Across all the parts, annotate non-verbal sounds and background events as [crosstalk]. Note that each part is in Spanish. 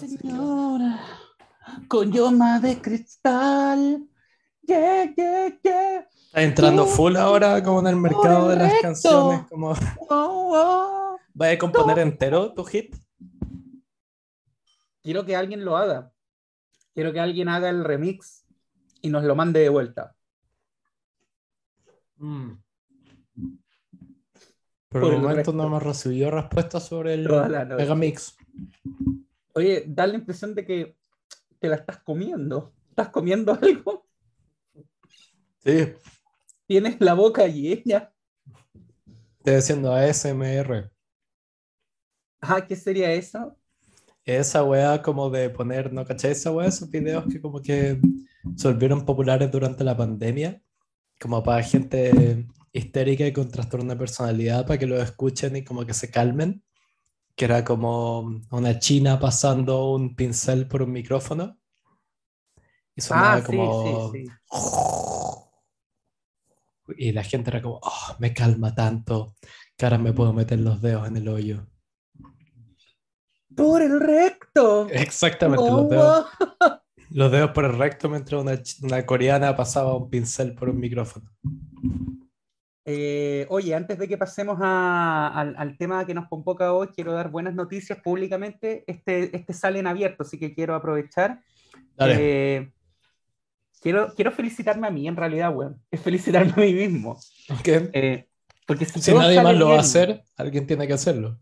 Señora, con yoma de cristal. Yeah, yeah, yeah. Está entrando full ahora como en el mercado de las canciones. Como... Oh, oh. ¿Vas a componer entero tu hit? Quiero que alguien lo haga. Quiero que alguien haga el remix y nos lo mande de vuelta. Mm. Por Por el el momento resto. no hemos recibido respuesta sobre el noche. Megamix. Oye, da la impresión de que te la estás comiendo. ¿Estás comiendo [laughs] algo? Sí, Tienes la boca llena. estoy haciendo ASMR. Ah, ¿qué sería eso? Esa weá como de poner, ¿no cachai esa weá? Esos videos que como que se volvieron populares durante la pandemia, como para gente histérica y con trastorno de personalidad, para que lo escuchen y como que se calmen, que era como una china pasando un pincel por un micrófono y sonaba Ah, sí, como... sí, sí. Y la gente era como, "Oh, me calma tanto, que ahora me puedo meter los dedos en el hoyo. Por el recto. Exactamente, Oh, los dedos. wow. Los dedos por el recto mientras una, una coreana pasaba un pincel por un micrófono. Eh, oye, antes de que pasemos a- al, al tema que nos convoca hoy, quiero dar buenas noticias públicamente. Este, este sale en abierto, así que quiero aprovechar. Dale. Eh, quiero, quiero felicitarme a mí, en realidad, weón. Es felicitarme a mí mismo. Ok. Eh, porque si, Si nadie más lo va a bien- hacer, alguien tiene que hacerlo.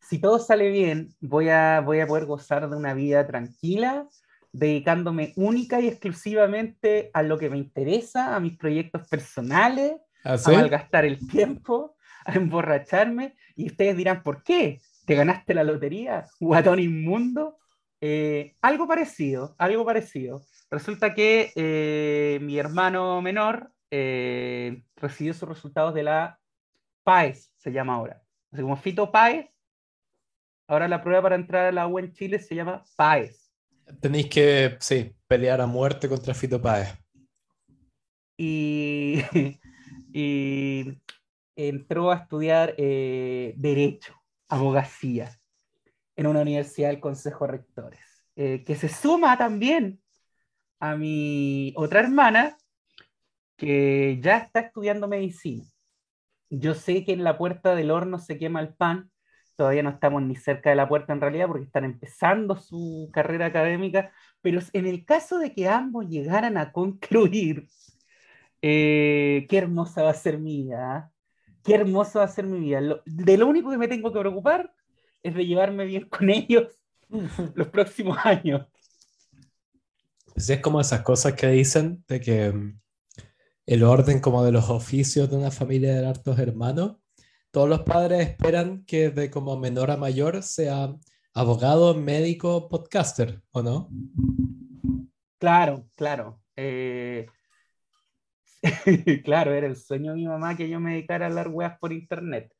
si todo sale bien, voy a, voy a poder gozar de una vida tranquila, dedicándome única y exclusivamente a lo que me interesa, a mis proyectos personales, ¿Así? a malgastar el tiempo, a emborracharme, y ustedes dirán, ¿por qué? ¿Te ganaste la lotería? ¿Guatón inmundo? Eh, algo parecido, algo parecido. Resulta que eh, mi hermano menor eh, recibió sus resultados de la PAES, se llama ahora. Así como Fito PAES, ahora la prueba para entrar a la U en Chile se llama PAES. Tenéis que, sí, pelear a muerte contra Fito Páez. y, [laughs] y entró a estudiar eh, Derecho, Abogacía, en una universidad del Consejo de Rectores, eh, que se suma también a mi otra hermana, que ya está estudiando medicina. Yo sé que en la puerta del horno se quema el pan, todavía no estamos ni cerca de la puerta en realidad porque están empezando su carrera académica, pero en el caso de que ambos llegaran a concluir, eh, qué hermosa va a ser mi vida, qué hermosa va a ser mi vida. Lo- de lo único que me tengo que preocupar es de llevarme bien con ellos [laughs] los próximos años. Pues es como esas cosas que dicen de que mm, el orden como de los oficios de una familia de hartos hermanos, todos los padres esperan que de como menor a mayor sea abogado, médico, podcaster, ¿o no? Claro, claro. eh, [laughs] claro, era el sueño de mi mamá que yo me dedicara a hablar weas por internet.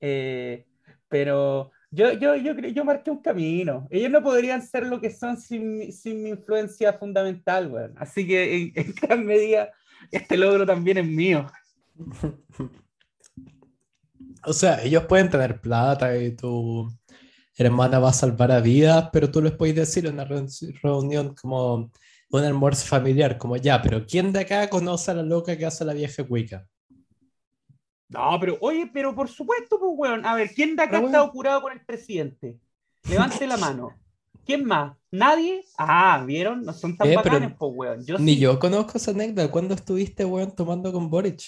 Eh, pero yo, yo, yo, yo marqué un camino. Ellos no podrían ser lo que son sin, mi- influencia fundamental, weón. Así que en, en gran medida este logro también es mío. [laughs] O sea, ellos pueden tener plata y tu hermana va a salvar a vidas, pero tú les puedes decir en una reun- reunión como un almuerzo familiar, como ya, pero ¿quién de acá conoce a la loca que hace la vieja cuica? No, pero oye, pero por supuesto, pues, weón. A ver, ¿quién de acá Pero, ha estado weón. curado con el presidente? Levante la mano. ¿Quién más? ¿Nadie? Ah, ¿vieron? No son tan Eh, bacanes, pues, weón. Yo Ni sí. yo conozco esa anécdota. ¿Cuándo estuviste, weón, tomando con Boric?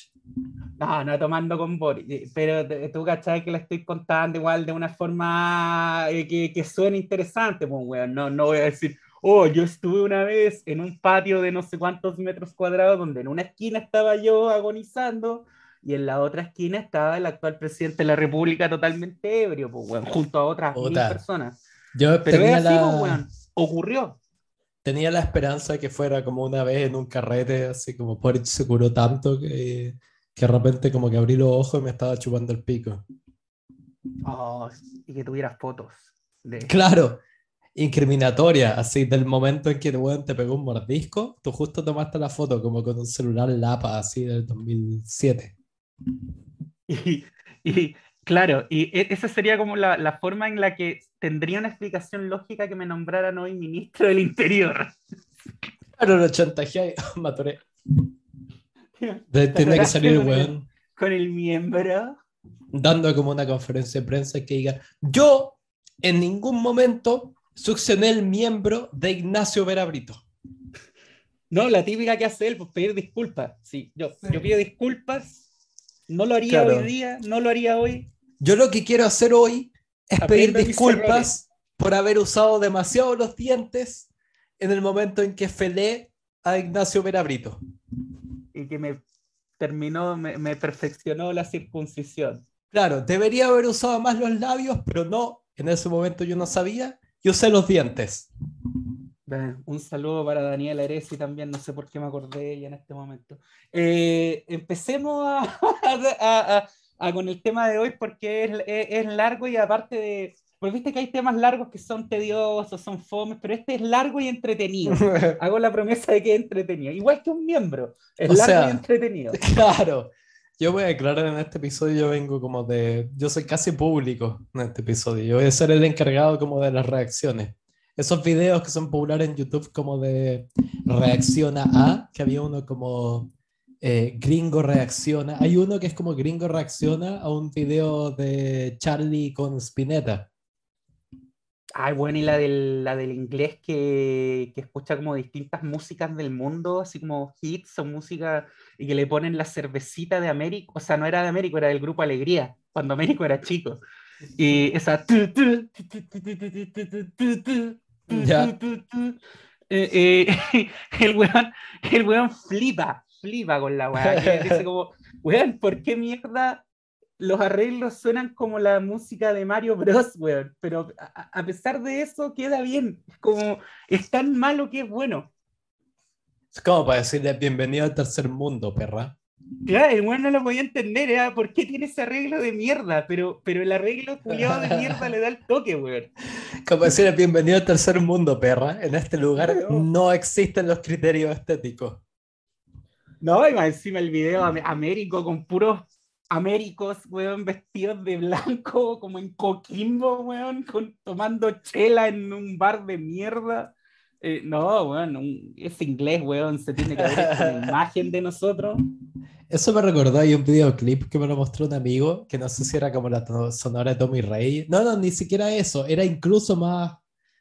No, no tomando con Boris, eh, pero tú cachai que la estoy contando igual de una forma eh, que, que suene interesante, pues, weón. No, no voy a decir, oh, yo estuve una vez en un patio de no sé cuántos metros cuadrados donde en una esquina estaba yo agonizando y en la otra esquina estaba el actual presidente de la República totalmente ebrio, pues, weón, junto a otras mil personas. Yo Pero tenía así, la, pues. Ocurrió. tenía la esperanza que fuera como una vez en un carrete, así como Boric se curó tanto que, que de repente como que abrí los ojos y me estaba chupando el pico. Oh, y que tuvieras fotos. De... Claro, incriminatoria, así del momento en que el weón te pegó un mordisco, tú justo tomaste la foto como con un celular Lapa así del 2007. Y, y, Claro, y e- esa sería como la, la forma en la que tendría una explicación lógica que me nombraran hoy ministro del Interior. Claro, lo chantajeé, [laughs] matoré. Tiene que salir, con el- weón, Con el miembro. dando como una conferencia de prensa que diga, yo en ningún momento succioné el miembro de Ignacio Verabrito. No, la típica que hace él, pues pedir disculpas. Sí, yo, Sí. yo pido disculpas. No lo haría Claro. hoy día, no lo haría hoy. Yo lo que quiero hacer hoy es pedir disculpas por haber usado demasiado los dientes en el momento en que felé a Ignacio Verabrito. Y que me terminó, me, me perfeccionó la circuncisión. Claro, debería haber usado más los labios, pero no, en ese momento yo no sabía y usé los dientes. Un saludo para Daniela Eresi también, no sé por qué me acordé de ella en este momento. Eh, empecemos [laughs] a- a- a con el tema de hoy porque es, es- es largo y aparte de, porque viste que hay temas largos que son tediosos, son fomes, pero este es largo y entretenido. [laughs] Hago la promesa de que es entretenido, igual que un miembro, es O largo sea, y entretenido. [laughs] Claro, yo voy a aclarar en este episodio, yo vengo como de, yo soy casi público en este episodio, yo voy a ser el encargado como de las reacciones. Esos videos que son populares en YouTube como de reacciona a, que había uno como eh, gringo reacciona, hay uno que es como gringo reacciona a un video de Charlie con Spinetta. Ay, bueno, y la del, la del inglés que, que, escucha como distintas músicas del mundo, así como hits o música, y que le ponen la cervecita de Américo, o sea, no era de Américo, era del grupo Alegría, cuando Américo era chico. Y esa... Ya. Eh, eh, el, weón, el weón flipa, flipa con la weá, dice como, weón, ¿por qué mierda los arreglos suenan como la música de Mario Bros, weón? Pero a, a pesar de eso queda bien. Es como, es tan malo que es bueno. Es como para decirle bienvenido al tercer mundo, perra. Claro, el weón no lo podía entender, era ¿por qué tiene ese arreglo de mierda? Pero, pero el arreglo culiado de mierda le da el toque, weón. Como decirle bienvenido al tercer mundo, perra. En este lugar No. no existen los criterios estéticos. No, y más encima el video am- Américo con puros Américos, weón, vestidos de blanco, [laughs] como en Coquimbo, weón, con, tomando chela en un bar de mierda. Eh, no, weón, un- es inglés, weón, se tiene que ver una [laughs] imagen de nosotros. Eso me recordó, hay un videoclip que me lo mostró un amigo, que no sé si era como la sonora de Tommy Rey. No, no, ni siquiera eso, era incluso más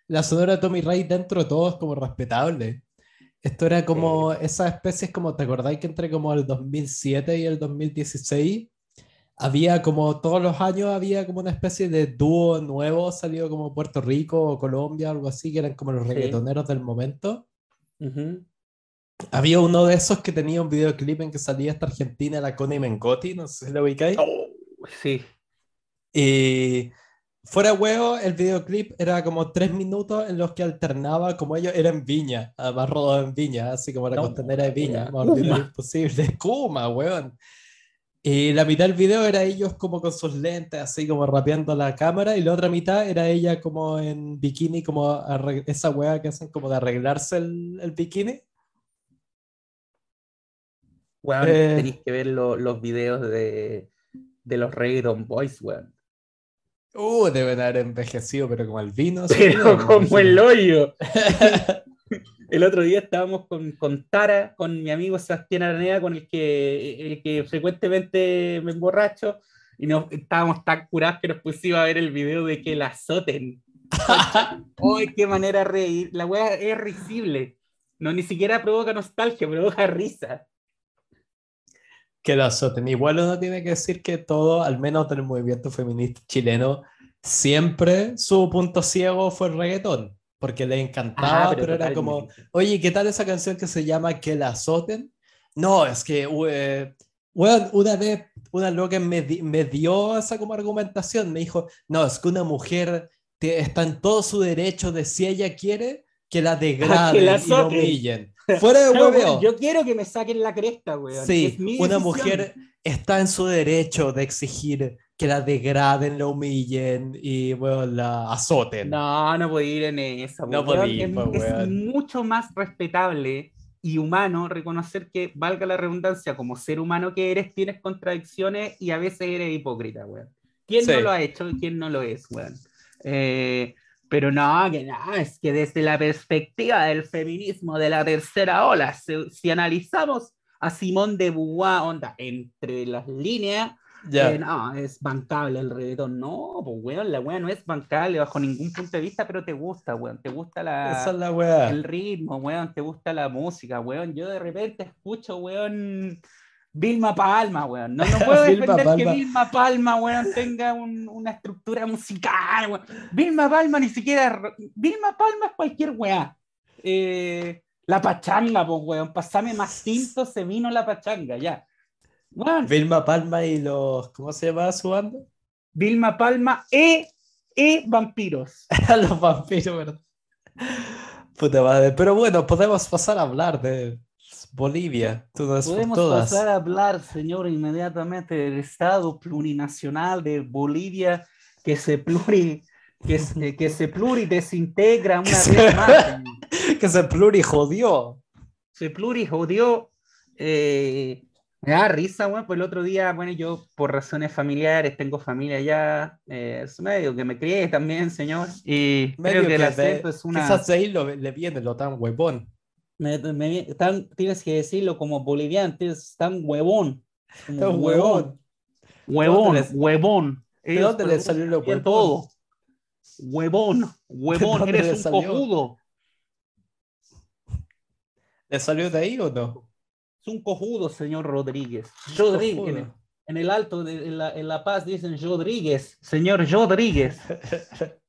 la sonora de Tommy Rey dentro de todo es como respetable. Esto era como esas especies como, ¿te acordáis que entre como el 2007 y el 2016 había como todos los años había como una especie de dúo nuevo salido como Puerto Rico o Colombia, algo así, que eran como los Sí. reggaetoneros del momento? Ujú. Había uno de esos que tenía un videoclip en que salía esta argentina, la Connie Mengotti, no sé si lo ubicáis. Oh, sí. Y fuera huevo, el videoclip era como tres minutos en los que alternaba, como ellos eran Viña, además rodado en Viña, así como la No, costanera de Viña, más ordinario imposible. [laughs] Kuma, weón. Y la mitad del video era ellos como con sus lentes, así como rapeando la cámara, y la otra mitad era ella como en bikini, como esa wea que hacen como de arreglarse el, el bikini. Weón, Eh. tenéis que ver lo- los videos de, de los Reggaeton Boys, weón. Uh, deben haber envejecido, pero como el vino. Pero como el hoyo. [laughs] El otro día estábamos con, con Tara, con mi amigo Sebastián Araneda, con el que, el que frecuentemente me emborracho, y nos, estábamos tan curados que nos pusimos a ver el video de que la azoten. [laughs] ¡Ay, qué manera de reír! La wea es risible. No, ni siquiera provoca nostalgia, provoca risa. que la azoten. Igual uno tiene que decir que todo, al menos del movimiento feminista chileno, siempre su punto ciego fue el reggaetón, porque le encantaba, Ah, pero, era como, oye, ¿qué tal esa canción que se llama Que la azoten? No, es que, we- weón, una vez una loca me, di- me dio esa como argumentación, me dijo, no, es que una mujer te- está en todo su derecho de si ella quiere que la [laughs] degraden y la azoten. humillen. [laughs] Fuera de No, hueveo. yo quiero que me saquen la cresta, weón. Sí, una decisión. mujer está en su derecho de exigir que la degraden, la humillen y bueno, la azoten. No, no podía ir en esa. No weón. podí, es, pues, es weón. mucho más respetable y humano reconocer que, valga la redundancia, como ser humano que eres, tienes contradicciones y a veces eres hipócrita, weón. ¿Quién no Sí. lo ha hecho y quién no lo es, weón? Eh, pero no, que no, es que desde la perspectiva del feminismo de la tercera ola, si, si analizamos a Simón de Beauvoir, onda, entre las líneas, Ya. eh, no, es bancable el reggaetón. No, pues weón, la weá no es bancable bajo ningún punto de vista, pero te gusta, weón, te gusta la, Esa es la weá. el ritmo, weón, te gusta la música, weón. Yo de repente escucho, weón, Vilma Palma, weón. No, no [laughs] puedo defender que. Vilma Palma, weón, tenga un- una estructura musical, weón. Vilma Palma ni siquiera... Vilma Palma es cualquier weá. Eh, la pachanga, pues, weón. Pasame más tinto, se vino la pachanga, ya. Weón, Vilma Palma y los. ¿Cómo se llama su banda? Vilma Palma e, e vampiros. [laughs] los vampiros, ¿verdad? Puta madre. Pero bueno, podemos pasar a hablar de Bolivia. Por Podemos todas. pasar a hablar, señor, inmediatamente del Estado plurinacional de Bolivia que se pluri, que se, [laughs] que se pluri desintegra una se- vez más. [laughs] que se pluri jodió. Se pluri jodió. eh, me da risa, bueno, pues el otro día, bueno, yo por razones familiares tengo familia allá, eh, es medio que me crié también, señor, y Medio creo que el que acento de- es una... Quizás ahí lo- le viene lo tan huevón. Me- me- tan- tienes que decirlo como boliviano, tienes tan huevón. como Tan huevón. Huevón, les- huevón. ¿De dónde le salió lo huevón? todo. Huevón, huevón, eres un salió? cojudo. ¿Le salió de ahí o no? Es un cojudo, señor Rodríguez. Rodríguez. En el, Cojudo. en el alto, de, en, la, en La Paz dicen Rodríguez, señor Rodríguez. [laughs]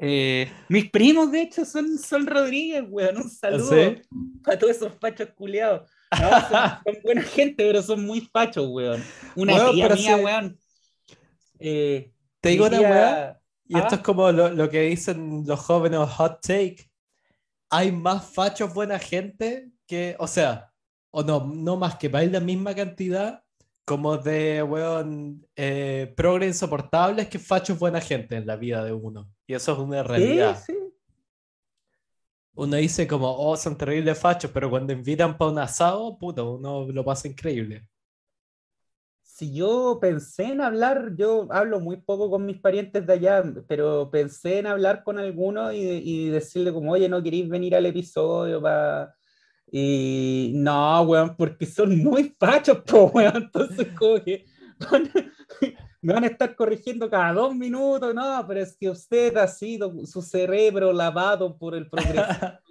Eh, mis primos, de hecho, son, son Rodríguez, weón. Un saludo ¿Sí? a todos esos fachos culiados. No, son, [laughs] son buena gente, pero son muy fachos, weón. Una Weón, tía mía, weón. eh, Te digo una weá. Y ¿Ah? esto es como lo, lo que dicen los jóvenes hot take. Hay más fachos buena gente que, o sea, o no, no más que hay la misma cantidad como de, weón, eh, progre insoportables que fachos buena gente en la vida de uno. Y eso es una realidad. Sí, sí. Uno dice como, oh, son terribles fachos, pero cuando invitan para un asado, puta, uno lo pasa increíble. Si yo pensé en hablar, yo hablo muy poco con mis parientes de allá, pero pensé en hablar con alguno y, y decirle como, oye, ¿no queréis venir al episodio para...? Y no, weón, porque son muy fachos, [laughs] po, weón. Entonces, como que [laughs] me van a estar corrigiendo cada dos minutos, no, pero es que usted ha sido su cerebro lavado por el progreso. [laughs]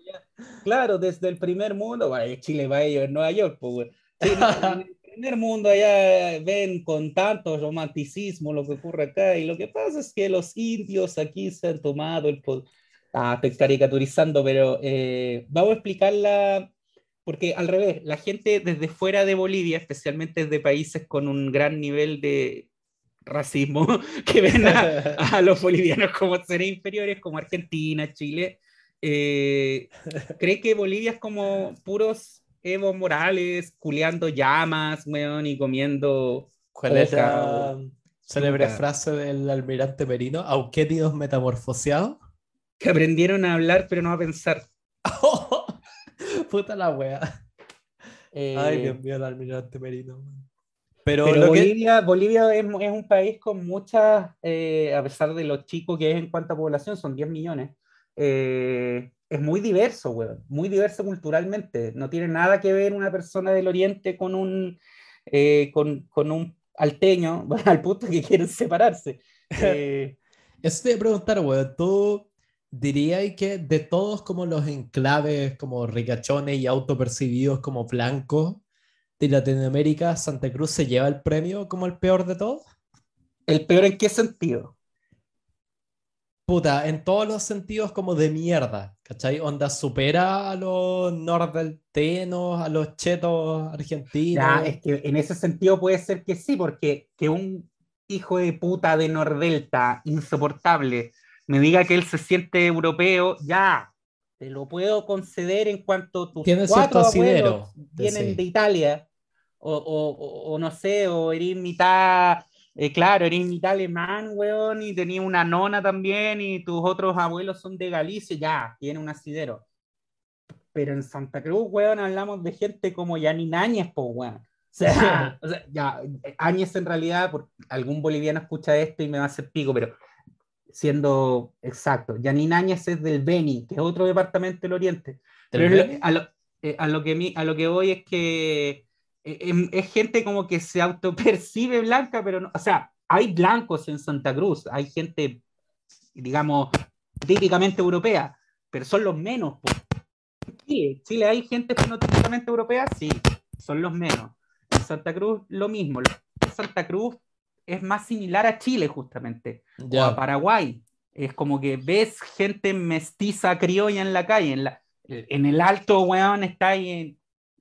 Claro, desde el primer mundo, bueno, Chile va ellos en Nueva York, pues, weón. Sí, en el primer mundo allá ven con tanto romanticismo lo que ocurre acá y lo que pasa es que los indios aquí se han tomado el poder. Ah, estoy caricaturizando, pero eh, vamos a explicarla porque al revés, la gente desde fuera de Bolivia, especialmente desde países con un gran nivel de racismo, [laughs] que ven a, [laughs] a los bolivianos como seres inferiores, como Argentina, Chile, eh, cree que Bolivia es como puros Evo Morales, culeando llamas, weón, y comiendo. ¿Cuál es la célebre frase del almirante Merino? ¿Auquénidos metamorfoseados? que aprendieron a hablar pero no a pensar. Puta la wea. [laughs] Eh, Ay, Dios mío, el almirante Merino. Pero, Pero lo que... Bolivia, Bolivia es, es un país con muchas, eh, a pesar de lo chico que es en cuanto a población, son 10 millones, eh, es muy diverso, weón, muy diverso culturalmente. No tiene nada que ver una persona del oriente con un, eh, con, con un alteño, [laughs] al punto que quieren separarse. [laughs] Eso te iba a preguntar, weón. ¿Tú dirías que de todos como los enclaves, como ricachones y autopercibidos como blancos de Latinoamérica, Santa Cruz se lleva el premio como el peor de todos? ¿El peor en qué sentido? Puta, en todos los sentidos como de mierda, ¿cachai? Onda supera a los nordeltenos, a los chetos argentinos. Ya, es que en ese sentido puede ser que sí, porque que un hijo de puta de Nordelta, insoportable, me diga que él se siente europeo, ya, te lo puedo conceder en cuanto tus Tiene cuatro abuelos de vienen sí. de Italia, o, o- o- o no sé, o eres mitad, eh, claro, eres mitad alemán, weón, y tenías una nona también, y tus otros abuelos son de Galicia, ya, tiene un asidero. Pero en Santa Cruz, weón, hablamos de gente como Yanni Náñez, po, weón. sea, [laughs] o sea, ya, Áñez en realidad, por, algún boliviano escucha esto y me va a hacer pico, pero siendo exacto, Janine Áñez es del Beni, que es otro departamento del Oriente. Pero a, lo, eh, a, lo, que a lo que voy es que eh, em, es, gente como que se autopercibe blanca, pero no, o sea, hay blancos en Santa Cruz, hay gente, digamos, típicamente europea, pero son los menos. Chile, Chile hay gente típicamente europea, sí, son los menos. En Santa Cruz lo mismo. Santa Cruz es más similar a Chile justamente, o a Paraguay. Es como que ves gente mestiza criolla en la calle, en, la, en el alto, weón, está ahí,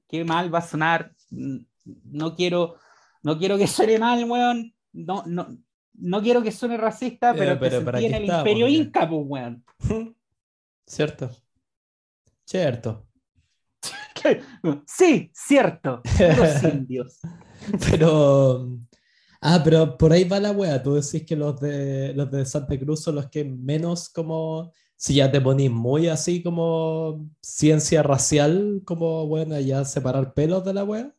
qué mal va a sonar, no quiero, no quiero que suene mal, weón, no, no, no quiero que suene racista, pero, pero, pero en el imperio inca, pues, weón. [laughs] Cierto. Cierto. [laughs] sí, cierto. Los [laughs] indios. pero. Ah, pero por ahí va la wea. Tú decís que los de, los de Santa Cruz son los que menos como. Si ya te ponís muy así como ciencia racial, como bueno, ya separar pelos de la wea.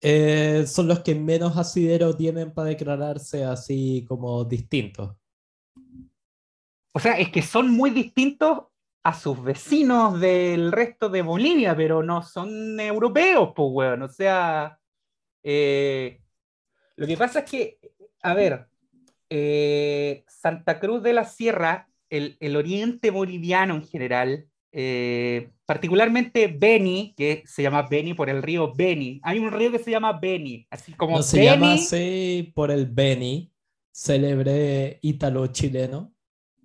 Eh, son los que menos asidero tienen para declararse así como distintos. O sea, es que son muy distintos a sus vecinos del resto de Bolivia, pero no son europeos, pues, weón. O sea, eh, lo que pasa es que, a ver, eh, Santa Cruz de la Sierra, el, el oriente boliviano en general, eh, particularmente Beni, que se llama Beni por el río Beni. Hay un río que se llama Beni, así como no se llama así por el Beni, célebre ítalo-chileno.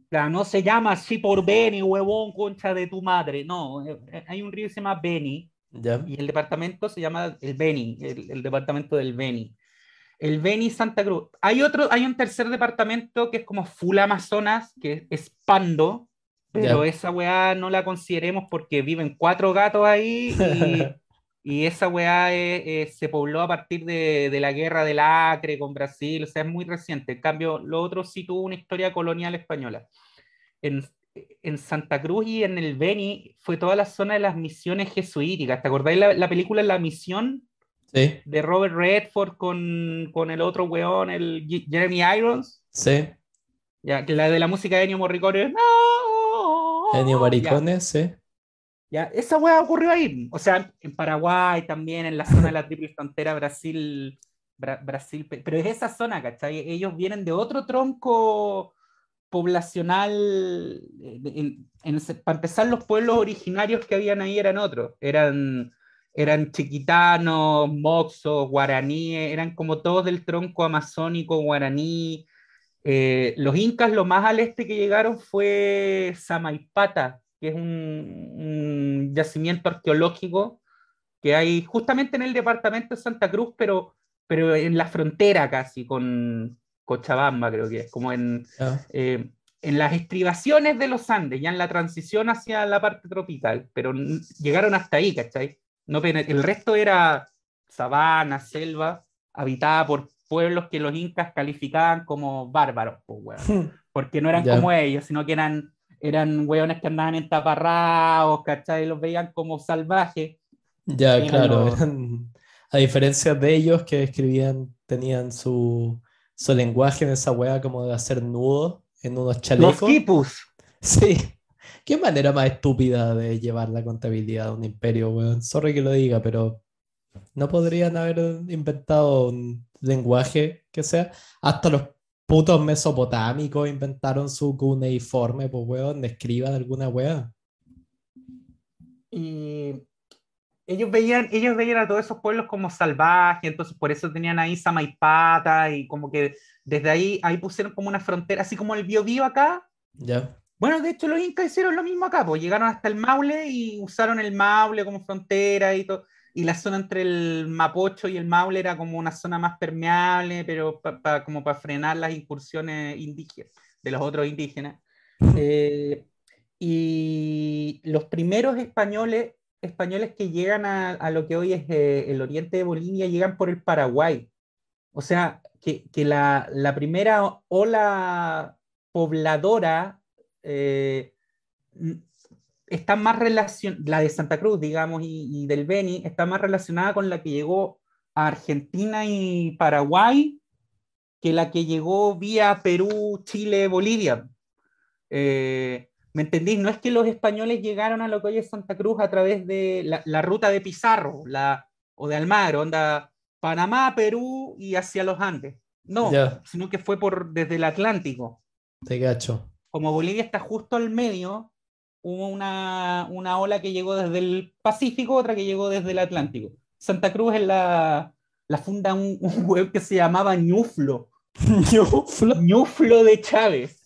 Claro, no se llama así por Beni, huevón, concha de tu madre. No, eh, eh, hay un río que se llama Beni. Y el departamento se llama el Beni, el, el departamento del Beni. El Beni Santa Cruz. Hay otro, hay un tercer departamento que es como Full Amazonas, que es Pando, pero esa weá no la consideremos porque viven cuatro gatos ahí [laughs] y, esa weá eh, eh, se pobló a partir de, de, la guerra del Acre con Brasil, o sea, es muy reciente. En cambio, lo otro sí tuvo una historia colonial española. En, en Santa Cruz y en el Beni fue toda la zona de las misiones jesuíticas. ¿Te acordáis la, la película La Misión? Sí. De Robert Redford con, con el otro weón, el Jeremy Irons. Sí. Ya, que la de la música de Ennio Morricone. ¡No! Genio Maricones, sí. Ya, esa weá ocurrió ahí. O sea, en Paraguay también, en la zona de la [laughs] triple frontera, Brasil, Brasil, pero es esa zona, ¿cachai? Ellos vienen de otro tronco poblacional. Eh, para empezar, los pueblos originarios que habían ahí eran otros. Eran, eran chiquitanos, moxos, guaraníes, eran como todos del tronco amazónico guaraní eh, los incas lo más al este que llegaron fue Samaipata, que es un, yacimiento arqueológico que hay justamente en el departamento de Santa Cruz, pero, pero en la frontera casi con Cochabamba, creo que es, como en, eh, en las estribaciones de los Andes, ya en la transición hacia la parte tropical, pero llegaron hasta ahí, ¿cachai? No, el resto era sabana, selva, habitada por pueblos que los incas calificaban como bárbaros, pues, porque no eran como ellos, sino que eran, eran hueones que andaban en taparraos, ¿cachai? Los veían como salvajes. Ya, claro, a diferencia de ellos que escribían, tenían su, su lenguaje en esa hueá como de hacer nudos en unos chalecos. Los quipus. Sí. Qué manera más estúpida de llevar la contabilidad de un imperio, weón. Sorry que lo diga, pero no podrían haber inventado un lenguaje que sea. Hasta los putos mesopotámicos inventaron su cuneiforme, pues weón, escriban alguna weá. Y ellos veían, ellos veían a todos esos pueblos como salvajes, entonces por eso tenían ahí Samaipata y como que desde ahí, ahí pusieron como una frontera, así como el Biobío acá. Ya. Bueno, de hecho los incas hicieron lo mismo acá, pues llegaron hasta el Maule y usaron el Maule como frontera y todo y la zona entre el Mapocho y el Maule era como una zona más permeable, pero como para frenar las incursiones indígenas, de los otros indígenas. Eh, y los primeros españoles, españoles que llegan a, lo que hoy es eh, el oriente de Bolivia llegan por el Paraguay. O sea, que, que la, la, primera ola pobladora eh, está más relacionada, la de Santa Cruz, digamos, y, del Beni, está más relacionada con la que llegó a Argentina y Paraguay que la que llegó vía Perú, Chile, Bolivia. Eh, ¿Me entendís? No es que los españoles llegaron a lo que hoy es Santa Cruz a través de la, la ruta de Pizarro la, o de Almagro, onda Panamá, Perú y hacia los Andes. No, Ya. sino que fue por desde el Atlántico. Te gacho. Como Bolivia está justo al medio, hubo una, una ola que llegó desde el Pacífico, otra que llegó desde el Atlántico. Santa Cruz es la, la funda un, [laughs] un web que se llamaba [laughs] Ñuflo. Ñuflo de Chávez.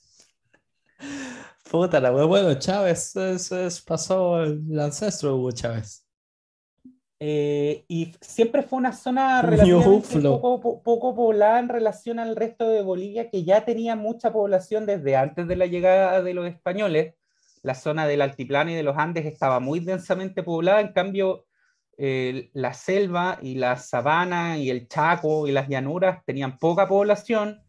Puta la wea. Bueno, Chávez es, es- pasó el ancestro de Hugo Chávez. Eh, y siempre fue una zona [laughs] relativamente poco, po- poco poblada en relación al resto de Bolivia, que ya tenía mucha población desde antes de la llegada de los españoles. La zona del altiplano y de los Andes estaba muy densamente poblada, en cambio, eh, la selva y la sabana y el Chaco y las llanuras tenían poca población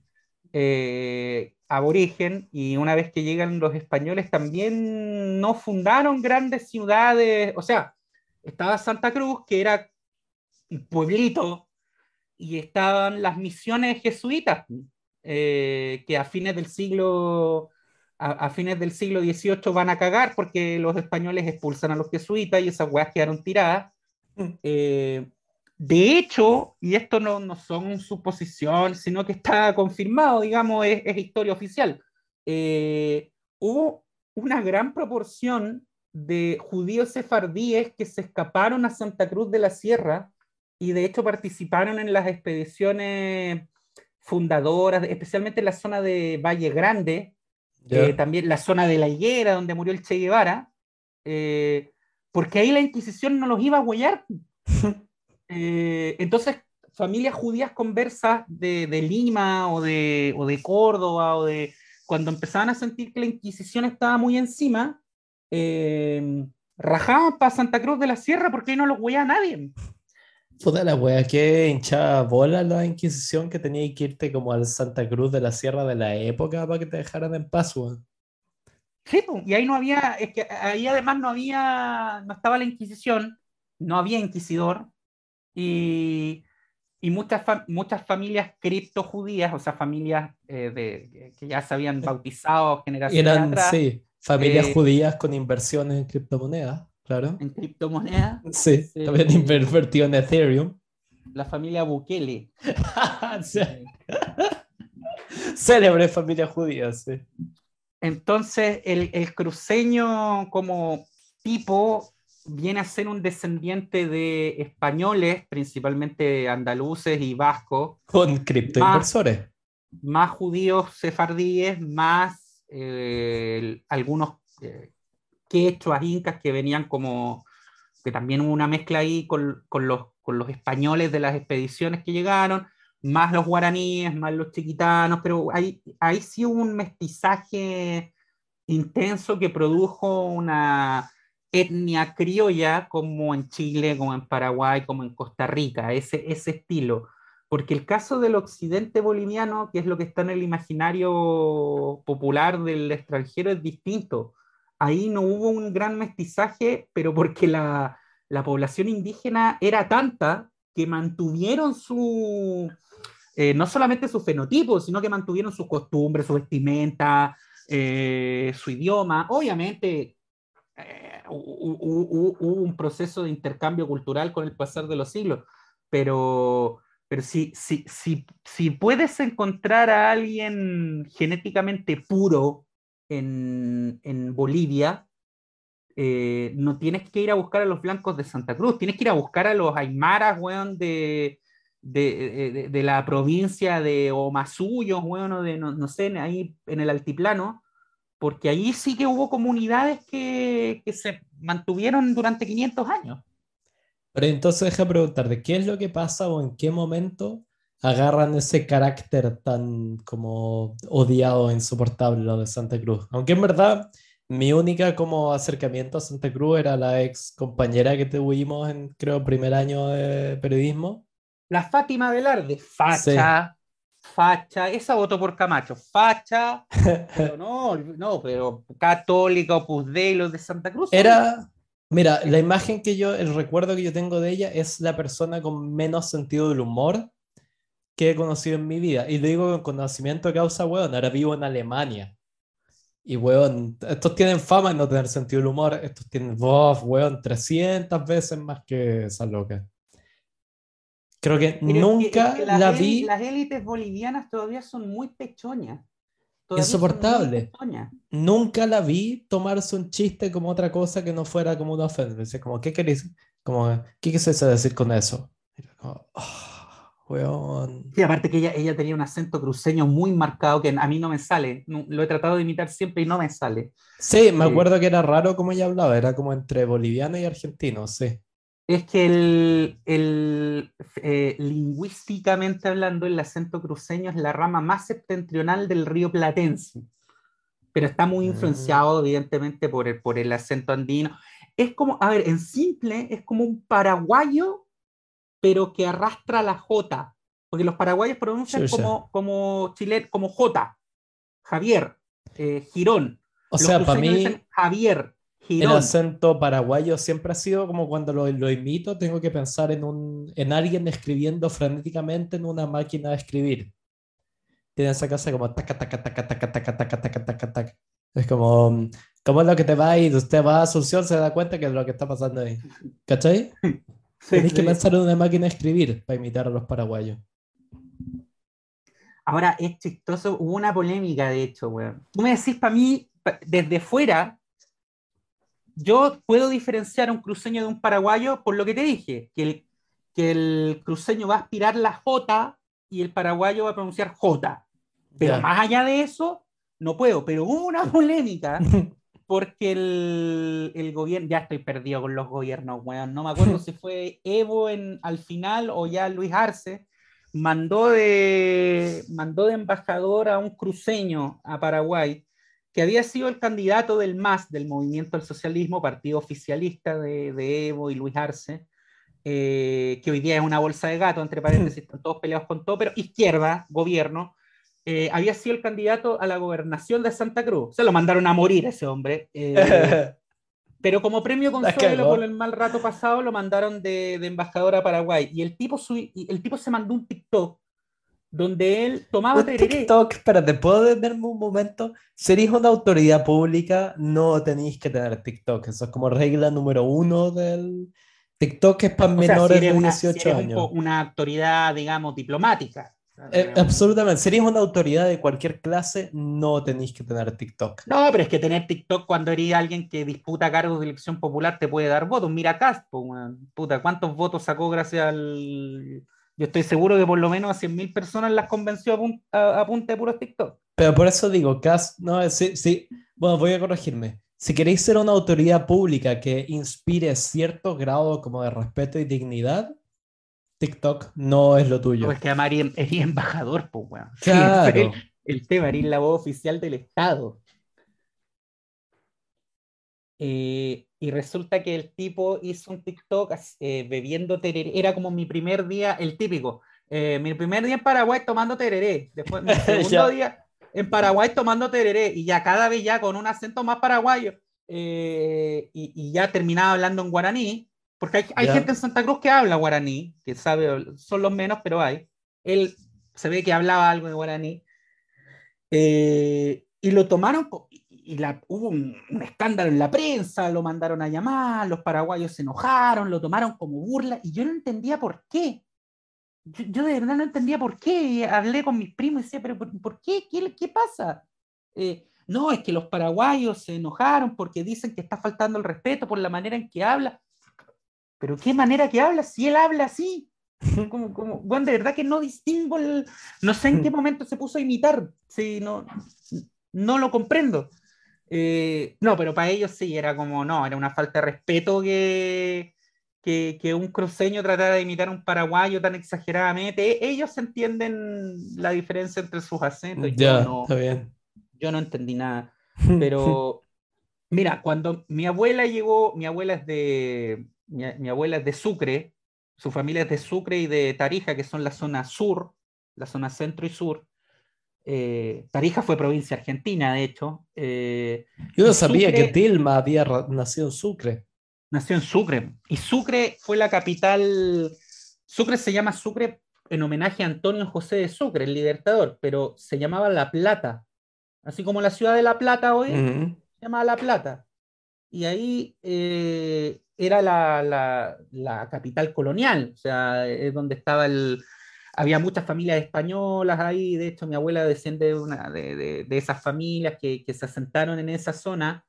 eh, aborigen, y una vez que llegan los españoles también no fundaron grandes ciudades, o sea, estaba Santa Cruz, que era un pueblito, y estaban las misiones jesuitas, eh, que a fines del siglo a, a fines del siglo XVIII van a cagar porque los españoles expulsan a los jesuitas y esas weas quedaron tiradas. Eh, de hecho, y esto no, no son suposiciones, sino que está confirmado, digamos, es, es historia oficial, eh, hubo una gran proporción de judíos sefardíes que se escaparon a Santa Cruz de la Sierra y de hecho participaron en las expediciones fundadoras, especialmente en la zona de Valle Grande, Ya. eh, también la zona de la higuera donde murió el Che Guevara, eh, porque ahí la Inquisición no los iba a huellar. [laughs] Eh, entonces, familias judías conversas de, de Lima o de, o de Córdoba o de cuando empezaban a sentir que la Inquisición estaba muy encima, eh, rajaban para Santa Cruz de la Sierra porque ahí no los huella nadie. Puta la wea, qué hinchada bola la Inquisición que tenía que irte como al Santa Cruz de la Sierra de la época para que te dejaran en paz, weón. Sí, y ahí no había, es que ahí además no había, no estaba la Inquisición, no había inquisidor, y, y muchas, fa- muchas familias criptojudías, o sea, familias eh, de, que ya se habían bautizado generaciones Eran, atrás sí, familias eh, judías con inversiones en criptomonedas, claro. en criptomonedas, Sí, sí. también invertido en Ethereum. la familia Bukele. [laughs] Célebre familia judía, sí. Entonces, el, el cruceño como tipo viene a ser un descendiente de españoles, principalmente andaluces y vascos, Con criptoinversores. más judíos sefardíes, más algunos eh, quechuas, incas que venían como, que también hubo una mezcla ahí con, con los, con los españoles de las expediciones que llegaron, más los guaraníes, más los chiquitanos, pero ahí, ahí sí hubo un mestizaje intenso que produjo una etnia criolla como en Chile, como en Paraguay, como en Costa Rica, ese, ese estilo. Porque el caso del occidente boliviano, que es lo que está en el imaginario popular del extranjero, es distinto. Ahí no hubo un gran mestizaje, pero porque la, la población indígena era tanta que mantuvieron su, eh, no solamente su fenotipo, sino que mantuvieron sus costumbres, su vestimenta, eh, su idioma. Obviamente, eh, hu- hu- hu- hubo un proceso de intercambio cultural con el pasar de los siglos, pero, pero si, si, si, si puedes encontrar a alguien genéticamente puro en, en Bolivia, eh, no tienes que ir a buscar a los blancos de Santa Cruz, tienes que ir a buscar a los aymaras, weón, de, de, de- la provincia de Omasuyos, weón, o de, no, no sé, ahí en el altiplano, porque ahí sí que hubo comunidades que, que se mantuvieron durante 500 años. Pero entonces deja preguntarte, ¿qué es lo que pasa o en qué momento agarran ese carácter tan como odiado e insoportable lo de Santa Cruz? Aunque en verdad mi única como acercamiento a Santa Cruz era la ex compañera que tuvimos en creo primer año de periodismo. La Fátima Velarde, facha, facha, esa votó por Camacho, facha, [laughs] pero no, no, pero católica, Opus Dei, los de Santa Cruz. Era, Mira, la imagen que yo, el recuerdo que yo tengo de ella es la persona con menos sentido del humor que he conocido en mi vida. Y digo con conocimiento de causa, weón. Ahora vivo en Alemania. Y, weón, estos tienen fama de no tener sentido del humor. Estos tienen voz, weón, 300 veces más que esa loca. Creo que nunca la vi. Las élites bolivianas todavía son muy pechoñas. Insoportable. Nunca la vi tomarse un chiste como otra cosa que no fuera como una ofensa. como, ¿qué querés? Como, ¿qué quisiste decir con eso? Como, oh, Sí, aparte que ella, ella tenía un acento cruceño muy marcado que a mí no me sale. Lo he tratado de imitar siempre y no me sale. Sí, me acuerdo que era raro como ella hablaba, era como entre boliviano y argentino, sí es que el, el eh, lingüísticamente hablando, el acento cruceño es la rama más septentrional del río Platense, pero está muy influenciado mm. evidentemente por el, por el acento andino. Es como, a ver, en simple, es como un paraguayo, pero que arrastra la J, porque los paraguayos pronuncian como, como, chile, como J, Javier, eh, Girón. O sea, para mí... Javier, el acento paraguayo siempre ha sido como cuando lo, lo, imito, tengo que pensar en, un, en alguien escribiendo frenéticamente en una máquina de escribir. Tiene esa casa como taca, taca, taca, taca, taca, taca, taca, taca, taca. Es como, ¿cómo es lo que te va y usted va a Asunción, se da cuenta que es lo que está pasando ahí. ¿Cachai? [laughs] Sí, Tenéis que pensar en una máquina de escribir para imitar a los paraguayos. Ahora, es chistoso, hubo una polémica, de hecho, weón. Tú me decís para mí, desde fuera, yo puedo diferenciar a un cruceño de un paraguayo por lo que te dije, que el, que el cruceño va a aspirar la J y el paraguayo va a pronunciar J. Pero más allá de eso, no puedo. Pero hubo una [laughs] polémica [laughs] porque el, el, gobierno, ya estoy perdido con los gobiernos, weón. No me acuerdo si fue Evo en, al final o ya Luis Arce, mandó de, mandó de embajador a un cruceño a Paraguay que había sido el candidato del MAS, del Movimiento al Socialismo, partido oficialista de, Evo y Luis Arce, eh, que hoy día es una bolsa de gato, entre paréntesis, [clears throat] están todos peleados con todo, pero izquierda, gobierno, eh, había sido el candidato a la gobernación de Santa Cruz. Se lo mandaron a morir ese hombre. Eh, [laughs] pero como premio consuelo por el mal rato pasado, lo mandaron de, embajador a Paraguay. Y el tipo, el tipo se mandó un TikTok donde él tomaba tereré. TikTok, espérate, ¿puedo detenerme un momento? Si eres una autoridad pública, no tenéis que tener TikTok. Eso es como regla número uno del TikTok, es para menores de 18 años. una autoridad, digamos, diplomática. Eh, absolutamente. Si eres una autoridad de cualquier clase, no tenéis que tener TikTok. No, pero es que tener TikTok cuando eres alguien que disputa cargos de elección popular te puede dar votos. Mira Castro, puta, ¿cuántos votos sacó gracias al, yo estoy seguro que por lo menos a 100.000 personas las convenció a, punta de puros TikTok. Pero por eso digo, Cas, no, sí, sí, bueno, voy a corregirme. Si queréis ser una autoridad pública que inspire cierto grado como de respeto y dignidad, TikTok no es lo tuyo. Pues que a Mari es embajador, pues, weón. Claro. [laughs] el, tema, es la voz oficial del Estado. Eh, y resulta que el tipo hizo un TikTok eh, bebiendo tereré. Era como mi primer día, el típico. Eh, mi primer día en Paraguay tomando tereré. Después mi [laughs] segundo día en Paraguay tomando tereré. Y ya cada vez ya con un acento más paraguayo. y, y, ya terminaba hablando en guaraní. Porque hay, hay gente en Santa Cruz que habla guaraní, que sabe, son los menos, pero hay. Él se ve que hablaba algo de guaraní. y lo tomaron, y la, hubo un, escándalo en la prensa, lo mandaron a llamar, los paraguayos se enojaron, lo tomaron como burla, y yo no entendía por qué. Yo, de verdad no entendía por qué. hablé con mis primos y decía, pero ¿por, qué? qué? ¿Qué, pasa? Eh, no, es que los paraguayos se enojaron porque dicen que está faltando el respeto por la manera en que habla. Pero ¿qué manera que habla si él habla así? [laughs] Como, como, bueno, de verdad que no distingo, el, no sé en qué [laughs] momento se puso a imitar, sí, no, no lo comprendo. Eh, no, pero para ellos sí, era como, no, era una falta de respeto que, que, un cruceño tratara de imitar a un paraguayo tan exageradamente. E, ellos entienden la diferencia entre sus acentos. Ya, yo no, está bien. Yo no entendí nada. [laughs] Pero, mira, cuando mi abuela llegó, mi abuela es de, mi, abuela es de Sucre, su familia es de Sucre y de Tarija, que son la zona sur, la zona centro y sur. Eh, Tarija fue provincia argentina, de hecho. Eh, Yo no sabía que Dilma había nacido en Sucre. Nació en Sucre. Y Sucre fue la capital. Sucre se llama Sucre en homenaje a Antonio José de Sucre, el libertador, pero se llamaba La Plata. Así como la ciudad de La Plata hoy, Ujú. se llamaba La Plata. Y ahí eh, era la, la- la capital colonial, o sea, es donde estaba el... Había muchas familias españolas ahí, de hecho mi abuela desciende de, una, de, de- de esas familias que, que se asentaron en esa zona,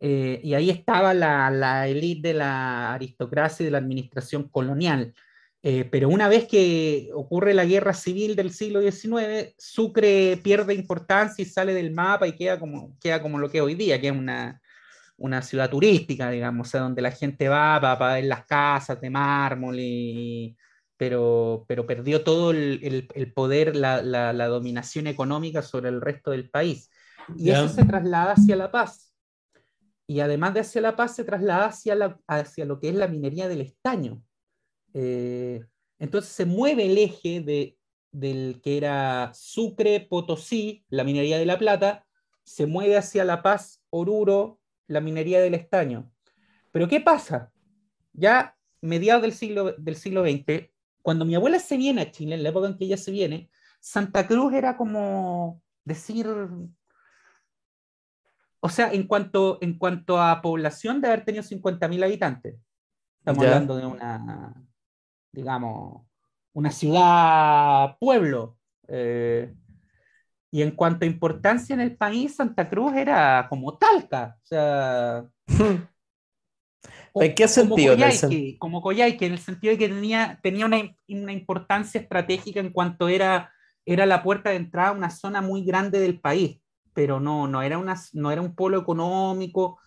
eh, y ahí estaba la, la élite de la aristocracia y de la administración colonial. Eh, pero una vez que ocurre la guerra civil del siglo XIX, Sucre pierde importancia y sale del mapa y queda como, queda como lo que es hoy día, que es una, una ciudad turística, digamos, o sea, donde la gente va para, ver las casas de mármol, y, pero, pero perdió todo el, el- el poder, la, la- la dominación económica sobre el resto del país. Y eso se traslada hacia La Paz. Y además de hacia La Paz, se traslada hacia, la, hacia lo que es la minería del estaño. Eh, entonces se mueve el eje de, del que era Sucre, Potosí, la minería de la plata, se mueve hacia La Paz, Oruro, la minería del estaño. Pero ¿qué pasa? Ya mediados del siglo, del siglo XX, cuando mi abuela se viene a Chile, en la época en que ella se viene, Santa Cruz era como decir, o sea, en cuanto, en cuanto a población de haber tenido 50.000 habitantes. Estamos hablando de una, digamos, una ciudad, pueblo. eh, y en cuanto a importancia en el país, Santa Cruz era como Talca. O sea, [laughs] ¿En qué como sentido? En el Coyhaique, como Coyhaique, en el sentido de que tenía, tenía una, una importancia estratégica en cuanto era, era la puerta de entrada a una zona muy grande del país, pero no, no, era, una, no era un polo económico.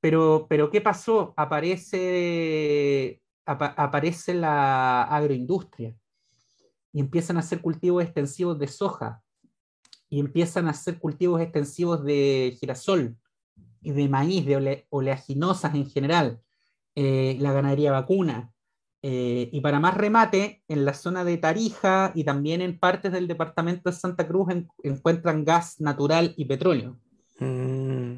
Pero, pero ¿qué pasó? Aparece, apa- aparece la agroindustria y empiezan a hacer cultivos extensivos de soja y empiezan a hacer cultivos extensivos de girasol y de maíz, de ole- oleaginosas en general, eh, la ganadería vacuna. eh, y para más remate, en la zona de Tarija y también en partes del departamento de Santa Cruz en- encuentran gas natural y petróleo. Mm,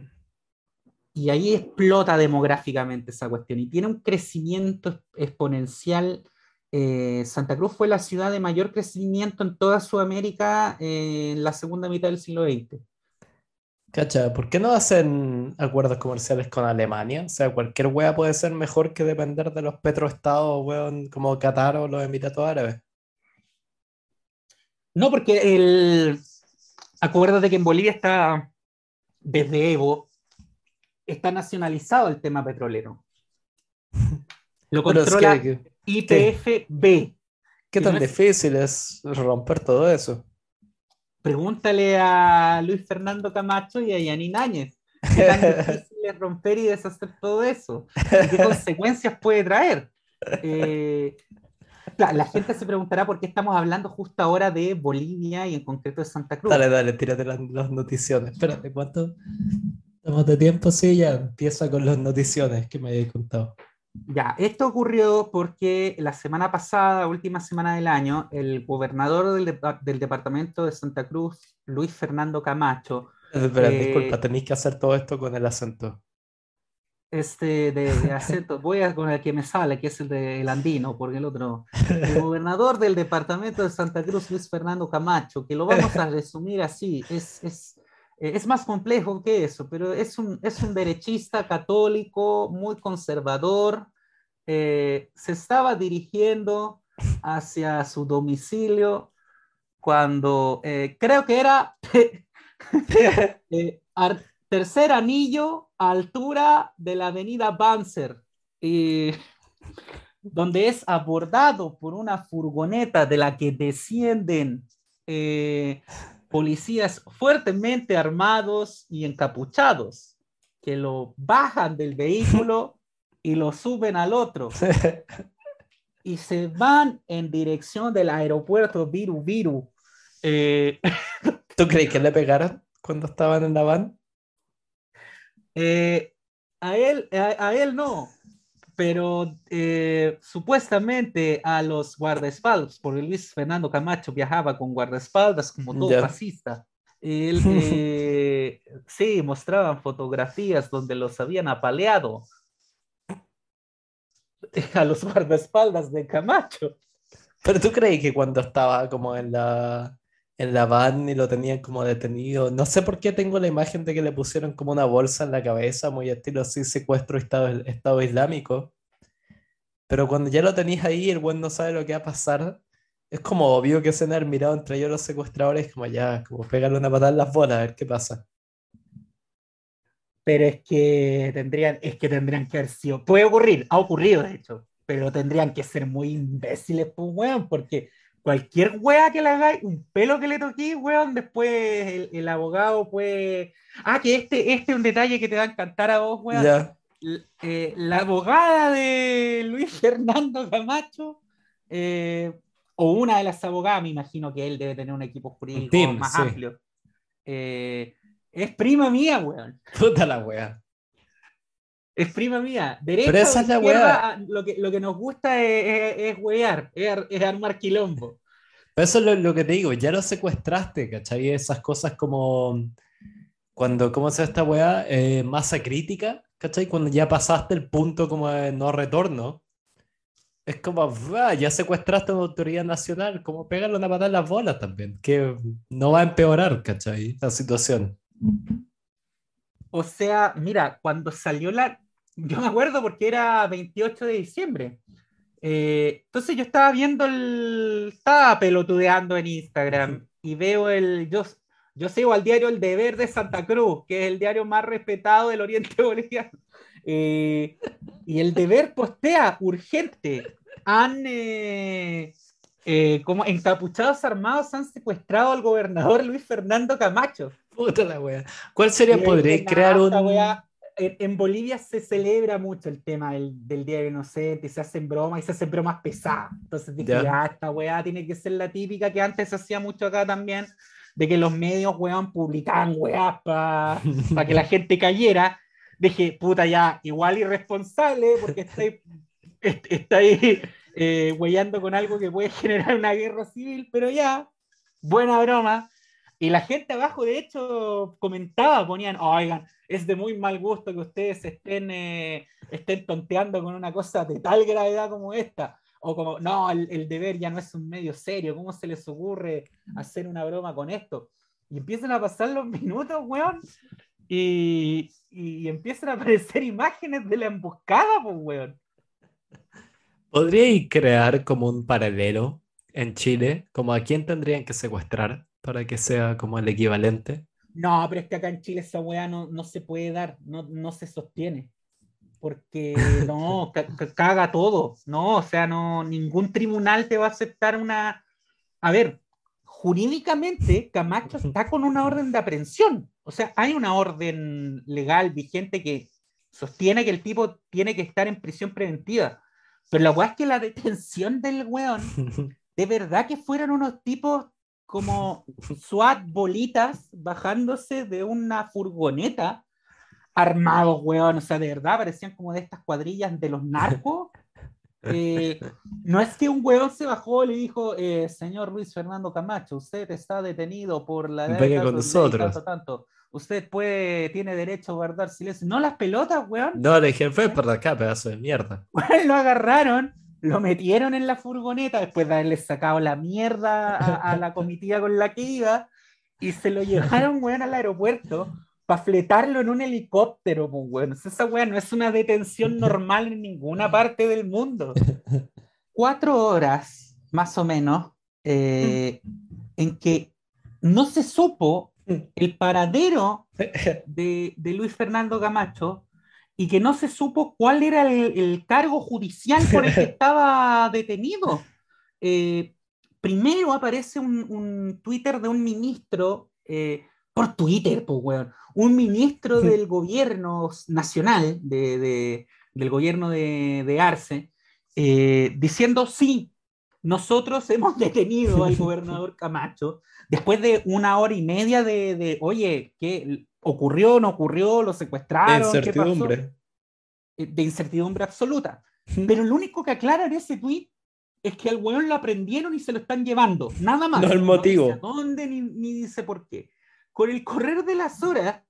Y ahí explota demográficamente esa cuestión y tiene un crecimiento exponencial. Eh, Santa Cruz fue la ciudad de mayor crecimiento en toda Sudamérica eh, en la segunda mitad del siglo XX. Cacha, ¿por qué no hacen acuerdos comerciales con Alemania? O sea, cualquier wea puede ser mejor que depender de los petroestados, weón, como Qatar o los Emiratos Árabes. No, porque el... acuérdate que en Bolivia está, desde Evo, está nacionalizado el tema petrolero. [laughs] Lo controla IPFB. ¿Qué tan no es- difícil es romper todo eso? Pregúntale a Luis Fernando Camacho y a Yanin Áñez. ¿Qué tan [laughs] difícil es romper y deshacer todo eso? ¿Y qué consecuencias puede traer? Eh, la gente se preguntará por qué estamos hablando justo ahora de Bolivia y en concreto de Santa Cruz. Dale, dale, tírate las, las noticiones. Espérate, ¿cuánto estamos de tiempo? Sí, ya empieza con las noticiones que me habéis contado. Ya, esto ocurrió porque la semana pasada, última semana del año, el gobernador del, depa- del departamento de Santa Cruz, Luis Fernando Camacho, Espera, Eh, disculpa, tenéis que hacer todo esto con el acento. este de, de acento, voy a con el que me sale, que es el del andino, porque el otro, el gobernador del departamento de Santa Cruz, Luis Fernando Camacho, que lo vamos a [laughs] resumir así, es, es, eh, es más complejo que eso, pero es un, es un derechista católico muy conservador, eh, se estaba dirigiendo hacia su domicilio cuando eh, creo que era [laughs] [laughs] eh, ar- tercer anillo a altura de la avenida Banzer, donde es abordado por una furgoneta de la que descienden eh, policías fuertemente armados y encapuchados, que lo bajan del [laughs] vehículo y lo suben al otro y se van en dirección del aeropuerto Viru Viru. Eh, [laughs] ¿Tú crees que le pegaron cuando estaban en la van? Eh, a, él, a, a él no, pero eh, supuestamente a los guardaespaldas, porque Luis Fernando Camacho viajaba con guardaespaldas como todo Ya. fascista. Él, [laughs] eh, sí, mostraban fotografías donde los habían apaleado. [laughs] a los guardaespaldas de Camacho. Pero tú crees que cuando estaba como en la, en la van y lo tenían como detenido, no sé por qué tengo la imagen de que le pusieron como una bolsa en la cabeza, muy estilo así, secuestro Estado, estado Islámico. Pero cuando ya lo tenéis ahí, el buen no sabe lo que va a pasar. Es como obvio que se han mirado entre ellos los secuestradores, como ya, como pegarle una patada en las bolas, a ver qué pasa. Pero es que tendrían, es que tendrían que haber sido. Puede ocurrir, ha ocurrido de hecho, pero tendrían que ser muy imbéciles, pues, weón, porque cualquier wea que le hagáis, un pelo que le toqué, weón, después el, el, abogado puede. Ah, que este, este es un detalle que te va a encantar a vos, weón. Eh, la abogada de Luis [laughs] Fernando Camacho, eh, o una de las abogadas, me imagino que él debe tener un equipo jurídico team, más sí. amplio. eh, es prima mía, weón. Puta la wea. Es prima mía. Derecha Pero esa es la weá. Lo que, lo que nos gusta es, es, es wear, es, es armar quilombo. Pero eso es lo, lo que te digo, ya lo secuestraste, ¿cachai? Esas cosas como cuando, ¿cómo se llama esta weá? Eh, masa crítica, ¿cachai? Cuando ya pasaste el punto como de no retorno. Es como, "Ah, ya secuestraste a una autoridad nacional, como pegarle una patada en las bolas también, que no va a empeorar, ¿cachai? La situación. O sea, mira, cuando salió la. Yo me acuerdo porque era 28 de diciembre. Eh, entonces yo estaba viendo el. Estaba pelotudeando en Instagram y veo el. Yo, yo sigo al diario El Deber de Santa Cruz, que es el diario más respetado del Oriente Boliviano. [laughs] Eh, y el Deber postea urgente. Han. eh, eh, como encapuchados armados han secuestrado al gobernador Luis Fernando Camacho. Puta la wea. ¿Cuál sería? Y ahí ¿Podría de crear un... weá, en, Bolivia se celebra mucho el tema del, del Día del Inocente, se hacen bromas y se hacen bromas pesadas. Entonces dije, Ya. ya, esta weá tiene que ser la típica que antes se hacía mucho acá también, de que los medios, weón, publicaban weás para que la [laughs] gente cayera. Dije, puta, ya, igual irresponsable, porque estáis est- estáis, eh, weyando con algo que puede [laughs] generar una guerra civil, pero ya, buena broma. Y la gente abajo, de hecho, comentaba, ponían, oigan, es de muy mal gusto que ustedes estén, eh, estén tonteando con una cosa de tal gravedad como esta. O como, no, el, el deber ya no es un medio serio, ¿cómo se les ocurre hacer una broma con esto? Y empiezan a pasar los minutos, weón, y, y empiezan a aparecer imágenes de la emboscada, pues, weón. ¿Podríais crear como un paralelo en Chile? Como a quién tendrían que secuestrar para que sea como el equivalente. No, pero es que acá en Chile esa weá no, no se puede dar, no, no se sostiene. Porque [laughs] no, ca- ca- caga todo. No, o sea, no, ningún tribunal te va a aceptar una. A ver, jurídicamente Camacho está con una orden de aprehensión. O sea, hay una orden legal vigente que sostiene que el tipo tiene que estar en prisión preventiva. Pero la weá es que la detención del weón [laughs] de verdad que fueron unos tipos como SWAT bolitas bajándose de una furgoneta armados, weón. O sea, de verdad parecían como de estas cuadrillas de los narcos. [laughs] Eh, no es que un weón se bajó y le dijo, eh, señor Luis Fernando Camacho, usted está detenido por la Venga con nosotros. tanto, tanto. Usted puede, tiene derecho a guardar silencio. No las pelotas, weón. No, le dije, fue por acá, pedazo de mierda. Weón, [laughs] lo agarraron, lo metieron en la furgoneta después de haberle sacado la mierda a, a la [laughs] comitiva con la que iba y se lo llevaron, weón, al aeropuerto para fletarlo en un helicóptero, pues, weón. Esa weón no es una detención normal en ninguna parte del mundo. Cuatro horas, más o menos, eh, en que no se supo el paradero [laughs] de, de Luis Fernando Camacho y que no se supo cuál era el, el cargo judicial por el que [laughs] estaba detenido. Eh, primero aparece un, un Twitter de un ministro, eh, por Twitter, pues, weón, un ministro del gobierno nacional, de, de- del gobierno de, de Arce, eh, diciendo, sí, nosotros hemos detenido al [laughs] gobernador Camacho después de una hora y media de, de, oye, ¿qué ocurrió, no ocurrió, lo secuestraron? ¿qué pasó?". Incertidumbre. Eh, de incertidumbre absoluta. Pero lo único que aclara en ese tweet es que al weón lo aprendieron y se lo están llevando. Nada más. No el motivo. dice a dónde ni, ni dice por qué. Con el correr de las horas,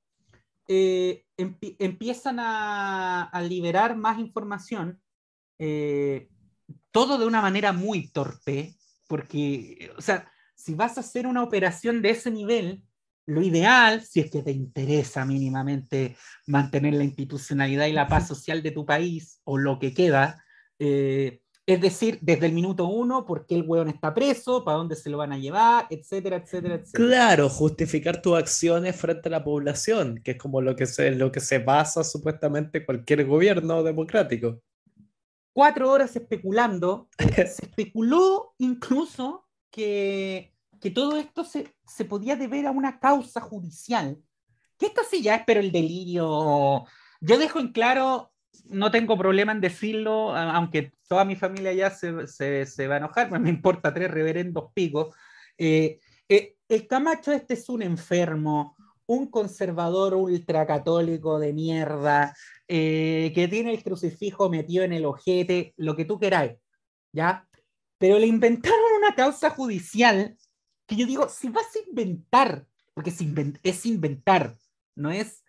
eh, empie- empiezan a, a liberar más información eh, todo de una manera muy torpe, porque, o sea, si vas a hacer una operación de ese nivel, lo ideal, si es que te interesa mínimamente mantener la institucionalidad y la paz social de tu país o lo que queda, eh, es decir, desde el minuto uno, por qué el hueón está preso, para dónde se lo van a llevar, etcétera, etcétera, etcétera. Claro, justificar tus acciones frente a la población, que es como lo que se, lo que se basa supuestamente cualquier gobierno democrático. Cuatro horas especulando, [laughs] se especuló incluso que, que todo esto se, se podía deber a una causa judicial. Que esto sí ya es, pero el delirio. Yo dejo en claro no tengo problema en decirlo, aunque toda mi familia ya se, se, se va a enojar, pues me importa tres reverendos picos. Eh, eh, el Camacho este es un enfermo, un conservador ultracatólico de mierda, eh, que tiene el crucifijo metido en el ojete, lo que tú queráis, ¿ya? Pero le inventaron una causa judicial que yo digo, si vas a inventar, porque es, invent es inventar, no es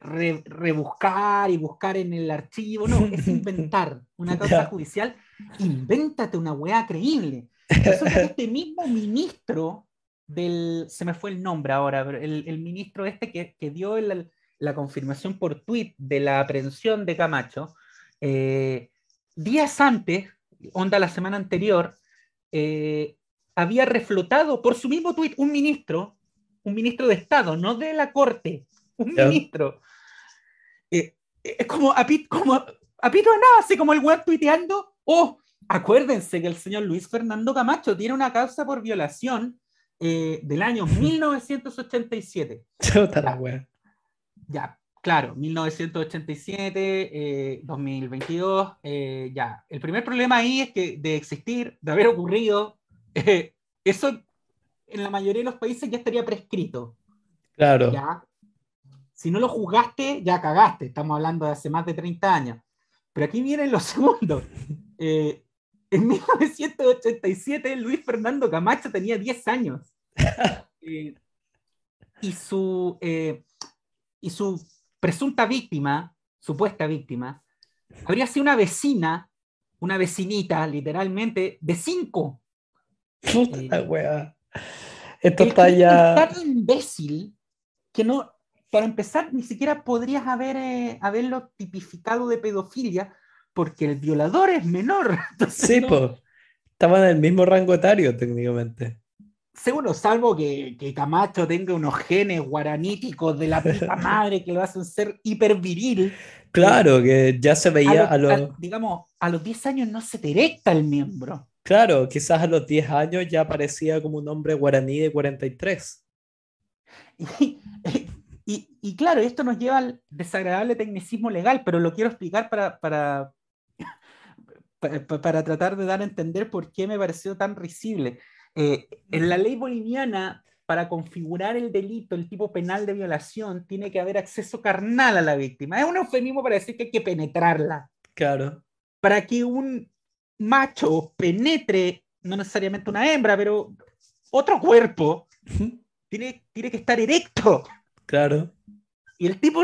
rebuscar y buscar en el archivo, no, es [laughs] inventar una causa judicial, invéntate una weá creíble. este mismo ministro del, se me fue el nombre ahora, pero el, ministro este que, que dio la confirmación por tweet de la aprehensión de Camacho, eh, días antes, onda la semana anterior, eh, había reflotado por su mismo tweet un ministro, un ministro de Estado, no de la Corte, un ministro, eh, es como a, Pito, como a Pito de nada, así como el web tuiteando, oh, acuérdense que el señor Luis Fernando Camacho tiene una causa por violación eh, del año [laughs] 1987. la web. Ya, claro, 1987, 2022, eh, ya. El primer problema ahí es que de existir, de haber ocurrido, [laughs] eso en la mayoría de los países ya estaría prescrito. Claro. ¿ya? Si no lo juzgaste, ya cagaste. Estamos hablando de hace más de 30 años. Pero aquí vienen los [laughs] segundos. Eh, en 1987, Luis Fernando Camacho tenía 10 años. [laughs] Eh, y, su, eh, y su presunta víctima, supuesta víctima, habría sido una vecina, una vecinita, literalmente, de 5. Puta wea. Esto está ya. tan imbécil que no, para empezar, ni siquiera podrías haber, eh, haberlo tipificado de pedofilia porque el violador es menor. [laughs] sí, pues. Estaba en el mismo rango etario técnicamente. Seguro, salvo que, que, Camacho tenga unos genes guaraníticos de la puta [laughs] madre que lo hacen ser hiperviril. Claro, que ya se veía a, los... digamos, a los 10 años no se te erecta el miembro. Claro, quizás a los 10 años ya parecía como un hombre guaraní de 43. Y, y, claro, esto nos lleva al desagradable tecnicismo legal, pero lo quiero explicar para, para, para, tratar de dar a entender por qué me pareció tan risible. Eh, en la ley boliviana, para configurar el delito, el tipo penal de violación, tiene que haber acceso carnal a la víctima. Es un eufemismo para decir que hay que penetrarla. Claro. Para que un macho penetre, no necesariamente una hembra, pero otro cuerpo, tiene, tiene que estar erecto. Claro. Y el tipo